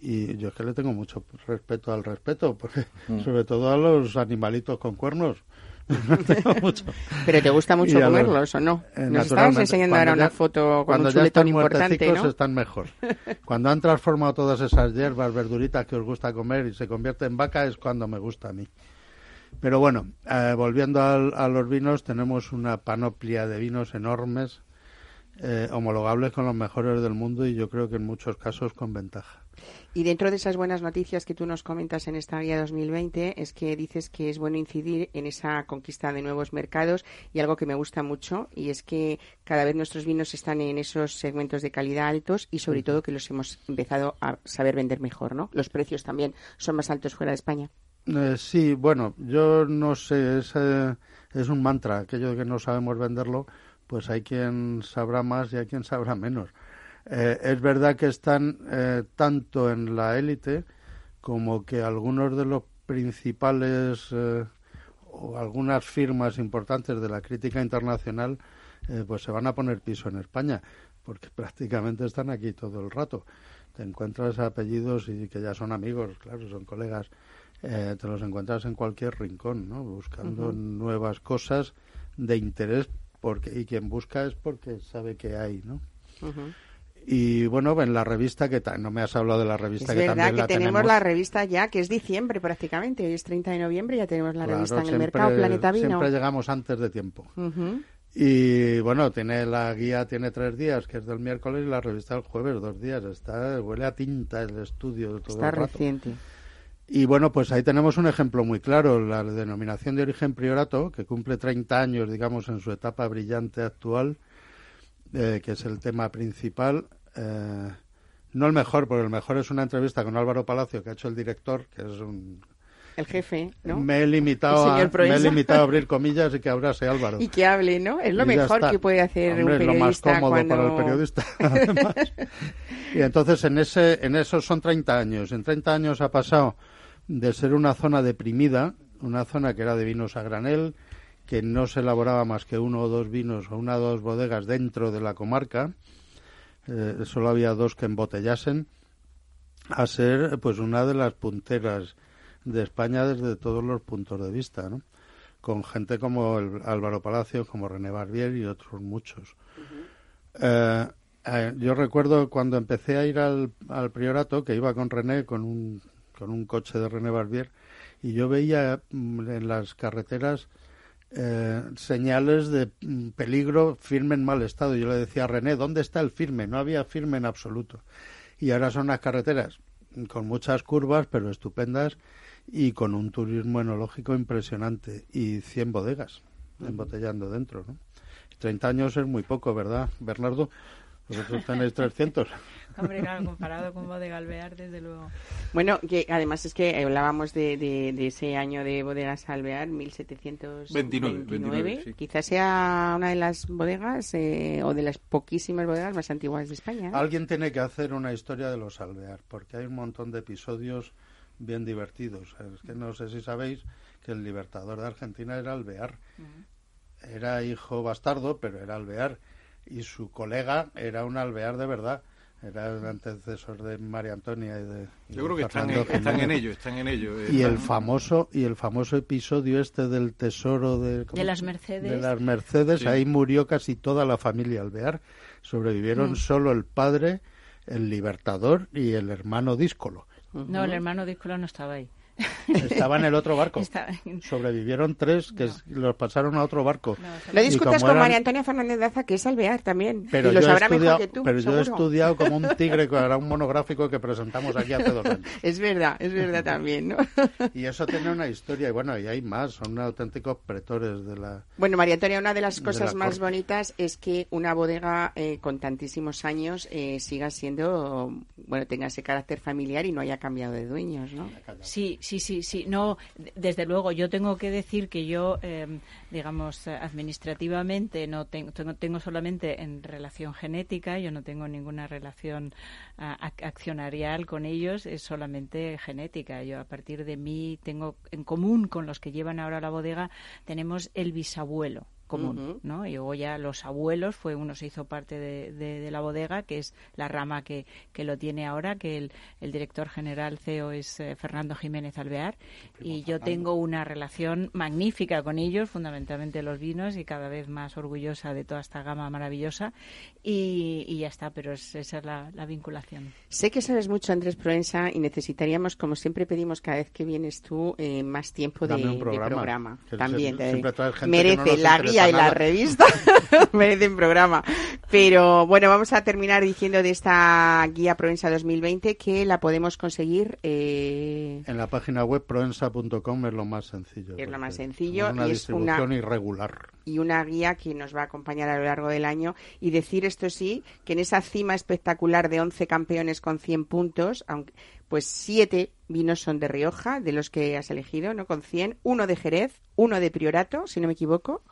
y yo es que le tengo mucho respeto al respeto, porque Mm. sobre todo a los animalitos con cuernos. Mucho. Pero te gusta mucho comerlos, ¿o no? Eh, Nos estabas enseñando ahora una foto con cuando un ya están importante, están mejor. Cuando han transformado todas esas hierbas, verduritas que os gusta comer y se convierte en vaca es cuando me gusta a mí. Pero bueno, eh, volviendo al- a los vinos, tenemos una panoplia de vinos enormes, eh, homologables con los mejores del mundo y yo creo que en muchos casos con ventaja. Y dentro de esas buenas noticias que tú nos comentas en esta guía 2020 es que dices que es bueno incidir en esa conquista de nuevos mercados y algo que me gusta mucho y es que cada vez nuestros vinos están en esos segmentos de calidad altos y sobre todo que los hemos empezado a saber vender mejor, ¿no? Los precios también son más altos fuera de España. Eh, sí, bueno, yo no sé, es, eh, es un mantra, aquello de que no sabemos venderlo, pues hay quien sabrá más y hay quien sabrá menos. Eh, es verdad que están eh, tanto en la élite como que algunos de los principales o algunas firmas importantes de la crítica internacional pues se van a poner piso en España porque prácticamente están aquí todo el rato. Te encuentras apellidos y que ya son amigos, claro, son colegas eh, te los encuentras en cualquier rincón, ¿no? Buscando nuevas cosas de interés porque y quien busca es porque sabe que hay, ¿no? Y bueno, en la revista que no me has hablado de la revista Es que verdad también que la tenemos, la revista ya, que es diciembre prácticamente, hoy es 30 de noviembre, ya tenemos la Claro, revista en el siempre- mercado, Planeta Vino. Siempre llegamos antes de tiempo. Y bueno, tiene la guía tiene tres días, que es del miércoles, y la revista el jueves, dos días. Está huele a tinta el estudio todo Está el rato. reciente. Y bueno, pues ahí tenemos un ejemplo muy claro, la denominación de origen priorato, que cumple 30 años, digamos, en su etapa brillante actual, eh, que es el tema principal. eh, no el mejor, porque el mejor es una entrevista con Álvaro Palacio, que ha hecho el director, que es un... El jefe, ¿no? Me he, limitado a, me he limitado a abrir comillas y que abrase Álvaro. Y que hable, ¿no? Es lo Y mejor que puede hacer Hombre, un es lo más periodista cómodo cuando... para el periodista, además. y entonces en ese en esos son 30 años. En 30 años ha pasado de ser una zona deprimida, una zona que era de vinos a granel, que no se elaboraba más que uno o dos vinos o una o dos bodegas dentro de la comarca, eh, solo había dos que embotellasen, a ser pues una de las punteras de España desde todos los puntos de vista, ¿no? Con gente como el Álvaro Palacio, como René Barbier y otros muchos. Eh, eh, yo recuerdo cuando empecé a ir al, al priorato que iba con René con un, con un coche de René Barbier y yo veía mm, en las carreteras eh, señales de mm, peligro, firme en mal estado. Yo le decía a René, ¿dónde está el firme? No había firme en absoluto. Y ahora son las carreteras con muchas curvas, pero estupendas, y con un turismo enológico impresionante. Y 100 bodegas embotellando dentro, ¿no? 30 años es muy poco, ¿verdad, Bernardo? Vosotros tenéis 300. Hombre, claro, comparado con Bodega Alvear, desde luego. Bueno, que además es que hablábamos de, de- de ese año de bodegas Alvear, 1729. 29, sí. Quizás sea una de las bodegas eh, o de las poquísimas bodegas más antiguas de España. ¿no? Alguien tiene que hacer una historia de los Alvear, porque hay un montón de episodios bien divertidos. Es que no sé si sabéis que el libertador de Argentina era Alvear. Era hijo bastardo, pero era Alvear. Y su colega era un Alvear de verdad. Era el antecesor de María Antonia y de. y Yo creo que están, en- están en Jiménez. ello, están en ello. Y el famoso y el famoso episodio este del tesoro de, ¿cómo De las Mercedes. de las Mercedes Sí. ahí murió casi toda la familia Alvear sobrevivieron Mm. solo el padre el libertador y el hermano díscolo No, el hermano Díscolo no estaba ahí. Estaba en el otro barco sobrevivieron tres que No. los pasaron a otro barco No, discutas con eran- María Antonia Fernández Daza, que es Alvear también. pero y lo yo he sabrá estudiado mejor que tú, pero yo he estudiado como un tigre que era un monográfico que presentamos aquí hace dos años Es verdad, es verdad también, ¿no? y eso tiene una historia y bueno y hay más son auténticos pretores de la Bueno, María Antonia, una de las De cosas la más corte. bonitas es que una bodega eh, con tantísimos años eh, siga siendo, bueno, tenga ese carácter familiar y no haya cambiado de dueños, ¿no? Sí, sí, sí, sí. No, desde luego, yo tengo que decir que yo, eh, digamos, administrativamente no tengo, tengo, solamente en relación genética, yo no tengo ninguna relación ah, ac- accionarial con ellos, es solamente genética. Yo a partir de mí tengo en común con los que llevan ahora la bodega, tenemos el bisabuelo común. ¿no? Y luego ya los abuelos, fue uno se hizo parte de, de- de la bodega, que es la rama que, que lo tiene ahora, que el, el director general CEO es eh, Fernando Jiménez Alvear, y yo tengo una relación magnífica con ellos, fundamentalmente los vinos, y cada vez más orgullosa de toda esta gama maravillosa, y, y ya está, pero es- esa es la, la vinculación. Sé que sabes mucho, Andrés Proensa, y necesitaríamos, como siempre pedimos cada vez que vienes tú, eh, más tiempo de, de programa. programa. También. se- merece no la guía y la revista. merecen programa. Pero bueno, vamos a terminar diciendo de esta guía Proensa 2020 que la podemos conseguir. eh, En la página web proensa.com es lo más sencillo. Es lo más sencillo es una y es una- distribución irregular. y una guía que nos va a acompañar a lo largo del año y decir esto sí, que en esa cima espectacular de 11 campeones con 100 puntos, aunque pues siete vinos son de Rioja, de los que has elegido, ¿no? Con 100, uno de Jerez, uno de Priorato, si no me equivoco,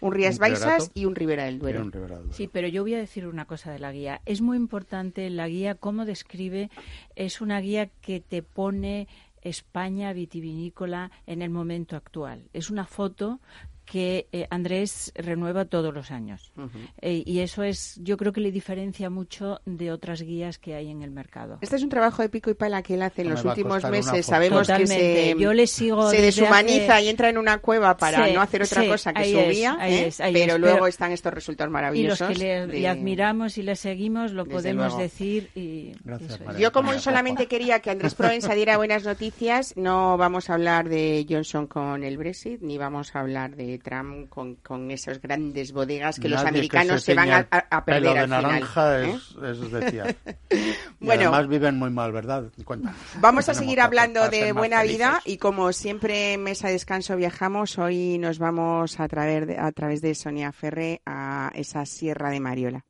un Rías Un Baixas y un Ribera del Duero. Un Ribera del Duero. Sí, pero yo voy a decir una cosa de la guía. Es muy importante la guía, cómo describe, es una guía que te pone España vitivinícola en el momento actual. Es una foto que eh, Andrés renueva todos los años. Eh, y eso es, yo creo que le diferencia mucho de otras guías que hay en el mercado. Este es un trabajo de pico y pala que él hace en No los me últimos meses. Sabemos que se, Yo le sigo se desde deshumaniza hace- y entra en una cueva para Sí, no hacer otra sí, cosa que su es, guía, ahí ¿eh? es, ahí pero es. luego Pero- están estos resultados Y los maravillosos. que le, de- le admiramos y le seguimos lo Desde podemos luego. decir y Gracias, eso es. María. Yo como María, solamente quería que Andrés Proensa diera buenas noticias, no vamos a hablar de Johnson con el Brexit, ni vamos a hablar de Trump con, con esas grandes bodegas que los americanos se se, van a, perder pelo de al final, naranja ¿eh? es, es de fiar. Y Bueno. además viven muy mal, ¿verdad? Cuéntanos. Vamos a seguir hablando de buena vida y como siempre en Mesa Descanso viajamos, hoy nos vamos a través de, a través de Sonia Ferre a esa Sierra de Mariola.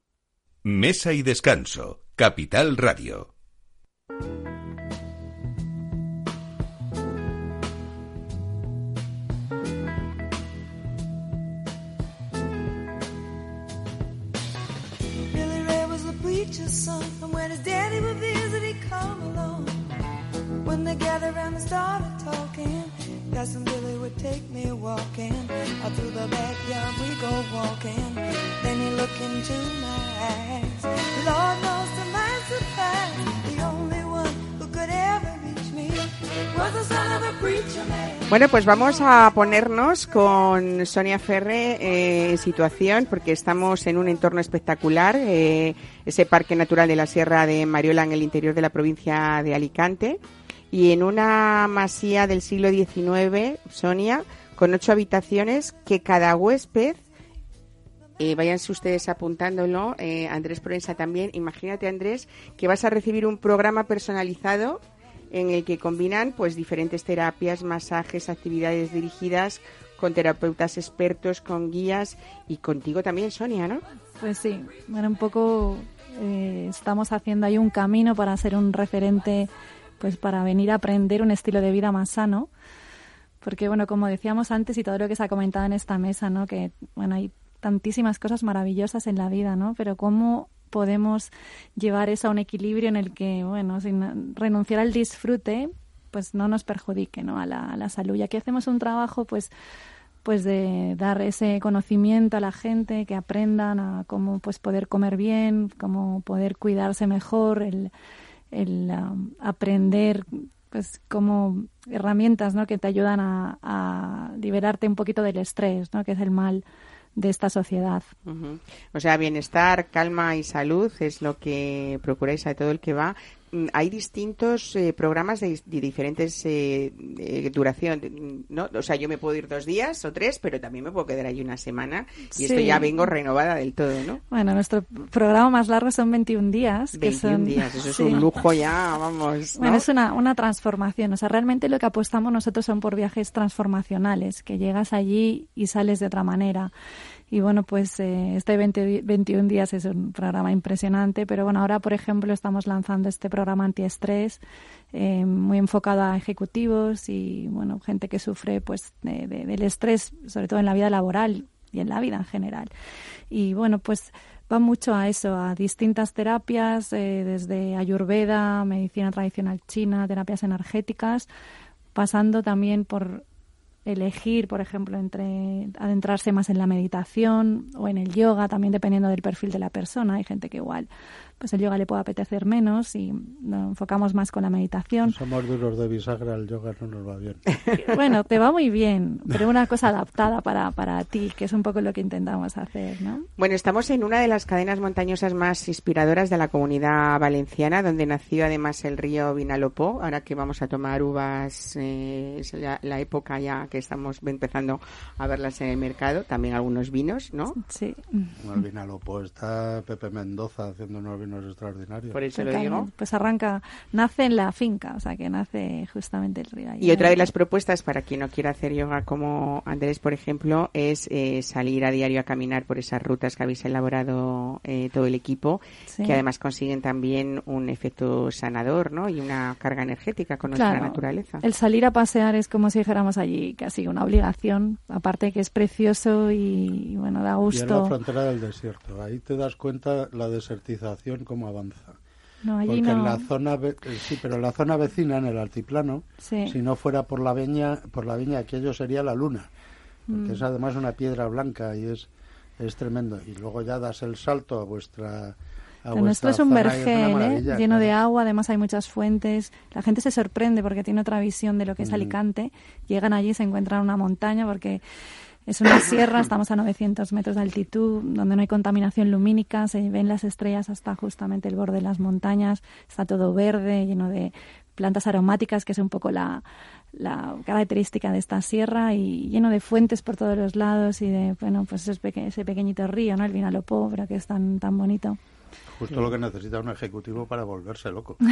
Mesa y descanso. Capital Radio. Preacher's son, and when his daddy would visit, he'd come along. When they gathered around and started talking, Cousin Billy would take me walking. Out through the backyard we go walking. Then he looked into my eyes. Lord knows to my surprise, the only one who could ever Bueno, pues vamos a ponernos con Sonia Ferre eh, en situación porque estamos en un entorno espectacular, eh, ese Parque Natural de la Sierra de Mariola en el interior de la provincia de Alicante y en una masía del siglo XIX, Sonia, con ocho habitaciones que cada huésped eh, váyanse ustedes apuntándolo, eh, Andrés Proensa también. Imagínate, Andrés, que vas a recibir un programa personalizado en el que combinan pues diferentes terapias, masajes, actividades dirigidas con terapeutas expertos, con guías y contigo también, Sonia, ¿no? Pues sí, bueno, un poco eh, estamos haciendo ahí un camino para ser un referente, pues para venir a aprender un estilo de vida más sano. Porque, bueno, como decíamos antes y todo lo que se ha comentado en esta mesa, ¿no? Que, bueno, hay tantísimas cosas maravillosas en la vida, ¿no? Pero cómo podemos llevar eso a un equilibrio en el que, bueno, sin renunciar al disfrute, pues no nos perjudique, ¿no? A la, la salud. Y aquí hacemos un trabajo, pues, pues de dar ese conocimiento a la gente, que aprendan a cómo pues poder comer bien, cómo poder cuidarse mejor, el, el um, aprender pues como herramientas ¿no? que te ayudan a, a liberarte un poquito del estrés, ¿no? que es el mal de esta sociedad. O sea, bienestar, calma y salud es lo que procuráis a todo el que va. Mm, Hay distintos eh, programas de, de diferentes eh, eh, duración, ¿no? O sea, yo me puedo ir dos días o tres, pero también me puedo quedar ahí una semana y esto Sí. ya vengo renovada del todo, ¿no? Bueno, nuestro programa más largo son 21 días. que 21 son- días, eso es un lujo ya, vamos, ¿no? Bueno, es una, una transformación. O sea, realmente lo que apostamos nosotros son por viajes transformacionales, que llegas allí y sales de otra manera. Y bueno, pues eh, este 20 di- 21 días es un programa impresionante, pero bueno, ahora, por ejemplo, estamos lanzando este programa antiestrés, eh, muy enfocado a ejecutivos y, bueno, gente que sufre pues de- del estrés, sobre todo en la vida laboral y en la vida en general. Y bueno, pues va mucho a eso, a distintas terapias, eh, desde ayurveda, medicina tradicional china, terapias energéticas, pasando también por elegir, por ejemplo, entre adentrarse más en la meditación o en el yoga, también dependiendo del perfil de la persona. Hay gente que igual pues el yoga le puede apetecer menos y nos enfocamos más con la meditación. Somos duros de bisagra, el yoga no nos va bien. Bueno, te va muy bien, pero una cosa adaptada para, para ti, que es un poco lo que intentamos hacer, ¿no? Bueno, estamos en una de las cadenas montañosas más inspiradoras de la comunidad valenciana, donde nació además el río Vinalopó. Ahora que vamos a tomar uvas, eh, es la, la época ya que estamos empezando a verlas en el mercado. También algunos vinos, ¿no? Sí. Al Vinalopó está Pepe Mendoza haciendo unos vinos extraordinarios. Por eso lo digo. Pues arranca, nace en la finca, o sea que nace justamente el río. ahí. Y otra de las propuestas para quien no quiera hacer yoga como Andrés, por ejemplo, es eh, salir a diario a caminar por esas rutas que habéis elaborado eh, todo el equipo, Sí. que además consiguen también un efecto sanador, ¿no? Y una carga energética con nuestra Claro, naturaleza. El salir a pasear es como si dijéramos allí casi una obligación, aparte que es precioso y, y, bueno, da Y en la gusto. frontera del desierto. Ahí te das cuenta la desertización cómo avanza. No, allí Porque en la zona, ve- eh, sí, pero en la zona vecina, en el altiplano, Sí. si no fuera por la viña, por la viña, aquello sería la luna. Porque Mm. es además una piedra blanca y es, es tremendo. Y luego ya das el salto a vuestra Lo nuestro es un y vergel, ¿eh? lleno de agua, además hay muchas fuentes. La gente se sorprende porque tiene otra visión de lo que es Mm. Alicante. Llegan allí, se encuentran una montaña porque es una sierra, estamos a 900 metros de altitud, donde no hay contaminación lumínica, se ven las estrellas hasta justamente el borde de las montañas, está todo verde, lleno de plantas aromáticas, que es un poco la, la característica de esta sierra, y lleno de fuentes por todos los lados y de, bueno, pues ese, peque- ese pequeñito río, ¿no? El Vinalopó, pero que es tan, tan bonito. Justo lo que necesita un ejecutivo para volverse loco.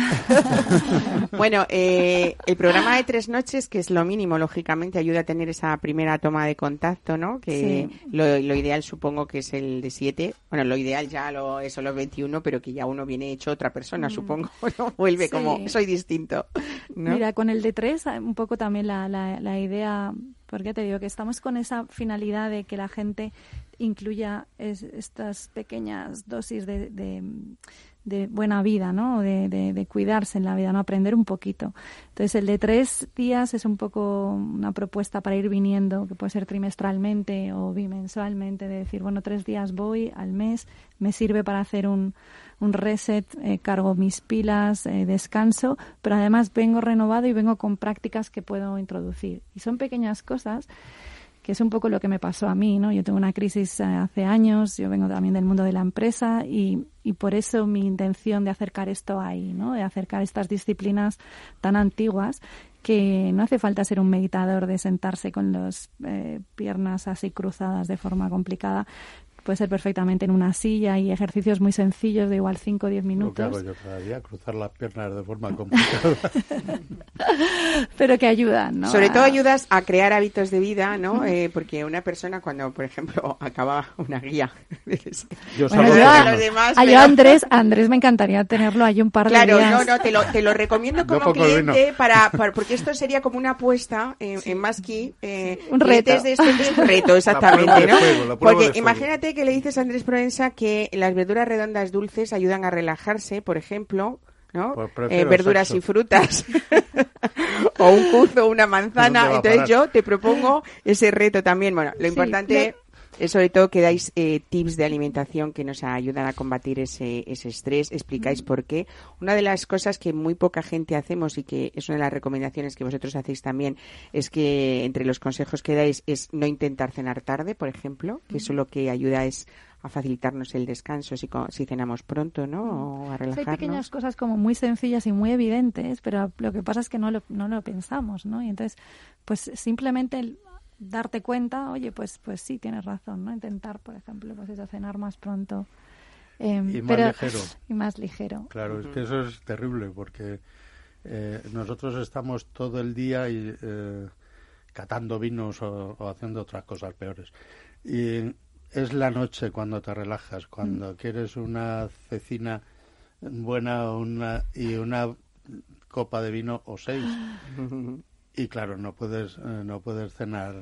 Bueno, eh, el programa de tres noches, que es lo mínimo, lógicamente, ayuda a tener esa primera toma de contacto, ¿no? Que Sí. lo, lo ideal supongo que es el de siete. Bueno, lo ideal ya lo, es los 21, pero que ya uno viene hecho otra persona, supongo. ¿no? Vuelve Sí. como, soy distinto. ¿no? Mira, con el de tres, eh, un poco también la, la, la idea, porque te digo que estamos con esa finalidad de que la gente incluya es- estas pequeñas dosis de, de, buena vida, ¿no? De, de, de cuidarse en la vida, ¿no? Aprender un poquito. Entonces, el de tres días es un poco una propuesta para ir viniendo, que puede ser trimestralmente o bimensualmente, de decir, bueno, tres días voy al mes, me sirve para hacer un, un reset, eh, cargo mis pilas, eh, descanso, pero además vengo renovado y vengo con prácticas que puedo introducir. Y son pequeñas cosas que es un poco lo que me pasó a mí, ¿no? Yo tuve una crisis eh, hace años, yo vengo también del mundo de la empresa y, y por eso mi intención de acercar esto ahí, ¿no? De acercar estas disciplinas tan antiguas que no hace falta ser un meditador de sentarse con las eh, piernas así cruzadas de forma complicada. Puede ser perfectamente en una silla y ejercicios muy sencillos de igual 5 o 10 Lo que minutos. hago yo cada día, cruzar las piernas de forma complicada. pero que ayudan, ¿no? Sobre A- todo ayudas a crear hábitos de vida, ¿no? Eh, porque una persona cuando, por ejemplo, acaba una guía, Yo Bueno, yo, a los demás, a yo Andrés, Andrés me encantaría tenerlo ahí un par de Claro, días. no, no, te lo, te lo recomiendo como cliente para, para- porque esto sería como una apuesta en, en Maski. Eh, Un reto. de este reto, exactamente, de ¿no? fuego, la prueba de porque fuego. Que le dices a Andrés Provenza que las verduras redondas dulces ayudan a relajarse, por ejemplo, ¿no? Pues Eh, verduras sexo. y frutas. o un cuzo, una ¿Dónde manzana. Entonces yo te propongo ese reto también. Bueno, lo Sí, importante sobre todo que dais eh, tips de alimentación que nos ayudan a combatir ese, ese estrés, explicáis por qué. Una de las cosas que muy poca gente hacemos y que es una de las recomendaciones que vosotros hacéis también es que entre los consejos que dais es no intentar cenar tarde, por ejemplo, que eso lo que ayuda es a facilitarnos el descanso si, si cenamos pronto, ¿no? O a Sí, Hay relajarnos. pequeñas cosas como muy sencillas y muy evidentes, pero lo que pasa es que no lo, no lo pensamos, ¿no? Y entonces, pues simplemente el darte cuenta, oye, pues pues sí, tienes razón, ¿no? Intentar, por ejemplo, pues eso, cenar más pronto. Em, Y más pero- ligero. Y más ligero. Claro, es que eso es terrible porque eh, nosotros estamos todo el día y, eh, catando vinos o, o haciendo otras cosas peores. Y es la noche cuando te relajas, cuando quieres una cecina buena una, y una copa de vino o seis. Y claro, no puedes, eh, no puedes cenar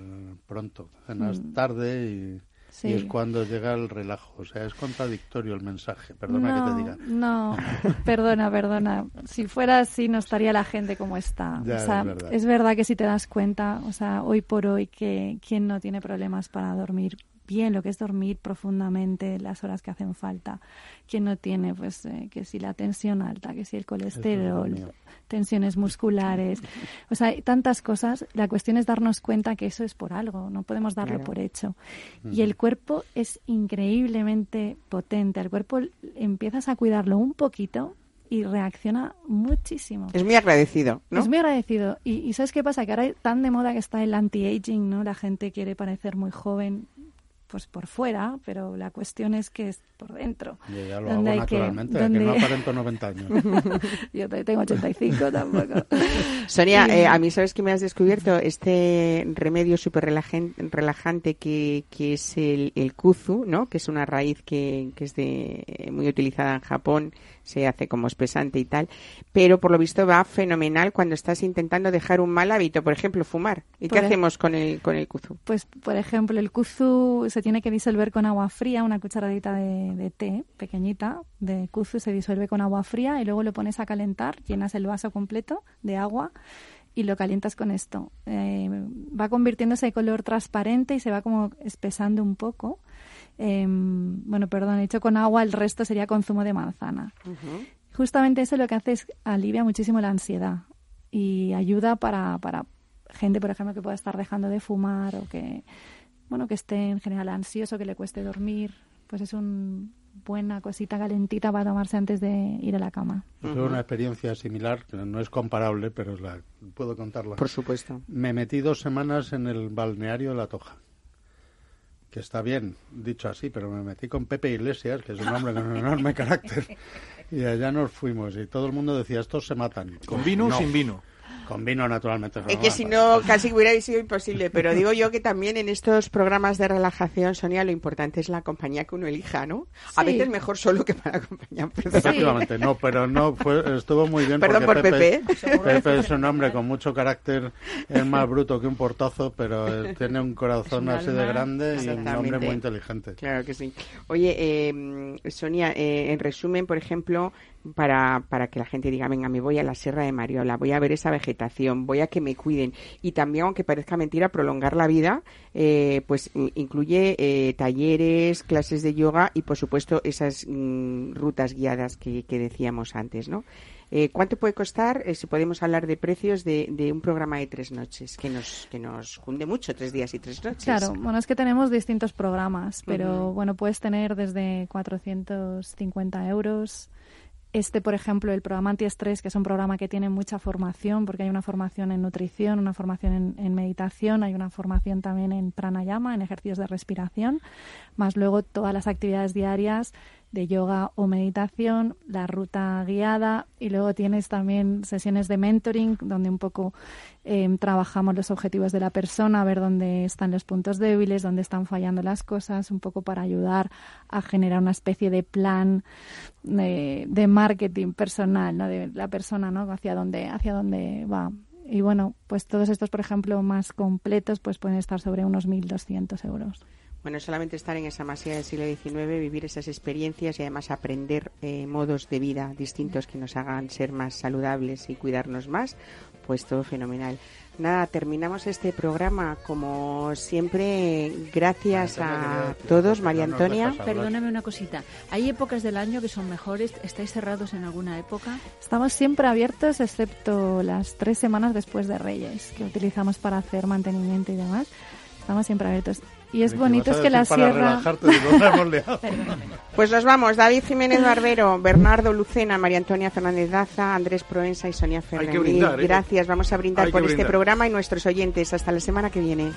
pronto, cenas Mm. tarde y Sí. y es cuando llega el relajo. O sea, es contradictorio el mensaje, perdona no, que te diga. No, perdona, perdona. Si fuera así, no estaría la gente como está. Ya, o sea, es verdad. es verdad que si te das cuenta, o sea, hoy por hoy, que quién no tiene problemas para dormir bien, lo que es dormir profundamente las horas que hacen falta. ¿Quién no tiene, pues, eh, que si la tensión alta, que si el colesterol, tensiones musculares, o sea, hay tantas cosas. La cuestión es darnos cuenta que eso es por algo, no podemos darlo Claro. por hecho. Y el cuerpo es increíblemente potente. El cuerpo empiezas a cuidarlo un poquito y reacciona muchísimo. Es muy agradecido, ¿no? Es muy agradecido. Y, y ¿sabes qué pasa? Que ahora tan de moda que está el anti-aging, ¿no? La gente quiere parecer muy joven pues por fuera, pero la cuestión es que es por dentro. Yo ya lo Donde hago hay que- naturalmente, donde- que no aparento 90 años. Yo te- tengo 85 tampoco. Sonia, Y- eh, a mí sabes que me has descubierto este remedio súper relajante que, que es el, el kuzu, ¿no? Que es una raíz que, que es de, eh, muy utilizada en Japón, se hace como espesante y tal, pero por lo visto va fenomenal cuando estás intentando dejar un mal hábito, por ejemplo, fumar. ¿Y Por qué e- hacemos con el, con el kuzu? Pues, por ejemplo, el kuzu se tiene que disolver con agua fría, una cucharadita de, de té pequeñita de kuzu se disuelve con agua fría y luego lo pones a calentar, llenas el vaso completo de agua y lo calientas con esto. Eh, va convirtiéndose de color transparente y se va como espesando un poco. Eh, bueno, perdón, hecho con agua, el resto sería con zumo de manzana. Justamente eso lo que hace es alivia muchísimo la ansiedad y ayuda para, para gente, por ejemplo, que pueda estar dejando de fumar o que, bueno, que esté en general ansioso, que le cueste dormir. Pues es una buena cosita calentita para tomarse antes de ir a la cama. Yo Tuve una experiencia similar, que no es comparable, pero la puedo contarla. Por supuesto. Me metí dos semanas en el balneario de La Toja. Que está bien, dicho así, pero me metí con Pepe Iglesias, que es un hombre con un enorme carácter. Y allá nos fuimos y todo el mundo decía, estos se matan. ¿Con vino o No, sin vino? Con vino, naturalmente. Es que si no, casi hubiera sido imposible. Pero digo yo que también en estos programas de relajación, Sonia, lo importante es la compañía que uno elija, ¿no? A Sí. veces mejor solo que para acompañar. Efectivamente, no, pero no, fue, estuvo muy bien. Perdón por Pepe. Pepe es un hombre con mucho carácter, es más bruto que un portazo, pero eh, tiene un corazón así de grande y un hombre muy inteligente. Claro que sí. Oye, eh, Sonia, eh, en resumen, por ejemplo, para, para que la gente diga, venga, me voy a la Sierra de Mariola, voy a ver esa vegetación, voy a que me cuiden. Y también, aunque parezca mentira, prolongar la vida, eh, pues incluye eh, talleres, clases de yoga y, por supuesto, esas mm, rutas guiadas que, que decíamos antes, ¿no? Eh, ¿Cuánto puede costar, eh, si podemos hablar de precios, de, de un programa de tres noches? Que nos, que nos junde mucho, tres días y tres noches. Claro, bueno, es que tenemos distintos programas, pero bueno, puedes tener desde 450 euros. Este, por ejemplo, el programa antiestrés, que es un programa que tiene mucha formación, porque hay una formación en nutrición, una formación en, meditación, hay una formación también en pranayama, en ejercicios de respiración, más luego todas las actividades diarias de yoga o meditación, la ruta guiada y luego tienes también sesiones de mentoring donde un poco eh, trabajamos los objetivos de la persona, ver dónde están los puntos débiles, dónde están fallando las cosas, un poco para ayudar a generar una especie de plan de, de marketing personal, ¿no? de la persona, ¿no? hacia dónde hacia dónde va. Y bueno, pues todos estos, por ejemplo, más completos, pues pueden estar sobre unos 1.200 euros. Bueno, solamente estar en esa masía del siglo XIX, vivir esas experiencias y además aprender eh, modos de vida distintos que nos hagan ser más saludables y cuidarnos más, pues todo fenomenal. Nada, terminamos este programa como siempre. Gracias a todos, María Antonia. Perdóname una cosita. ¿Hay épocas del año que son mejores? ¿Estáis cerrados en alguna época? Estamos siempre abiertos, excepto las tres semanas después de Reyes, que utilizamos para hacer mantenimiento y demás. Estamos siempre abiertos. Y es ¿Qué bonito es que la sierra... relajarte? Digo, la hemos liado. Pues nos vamos. David Jiménez Barbero, Bernardo Lucena, María Antonia Fernández Daza, Andrés Proensa y Sonia que Fernández. brindar, ¿eh? Gracias. Vamos a brindar Hay por este brindar. programa y nuestros oyentes. Hasta la semana que viene.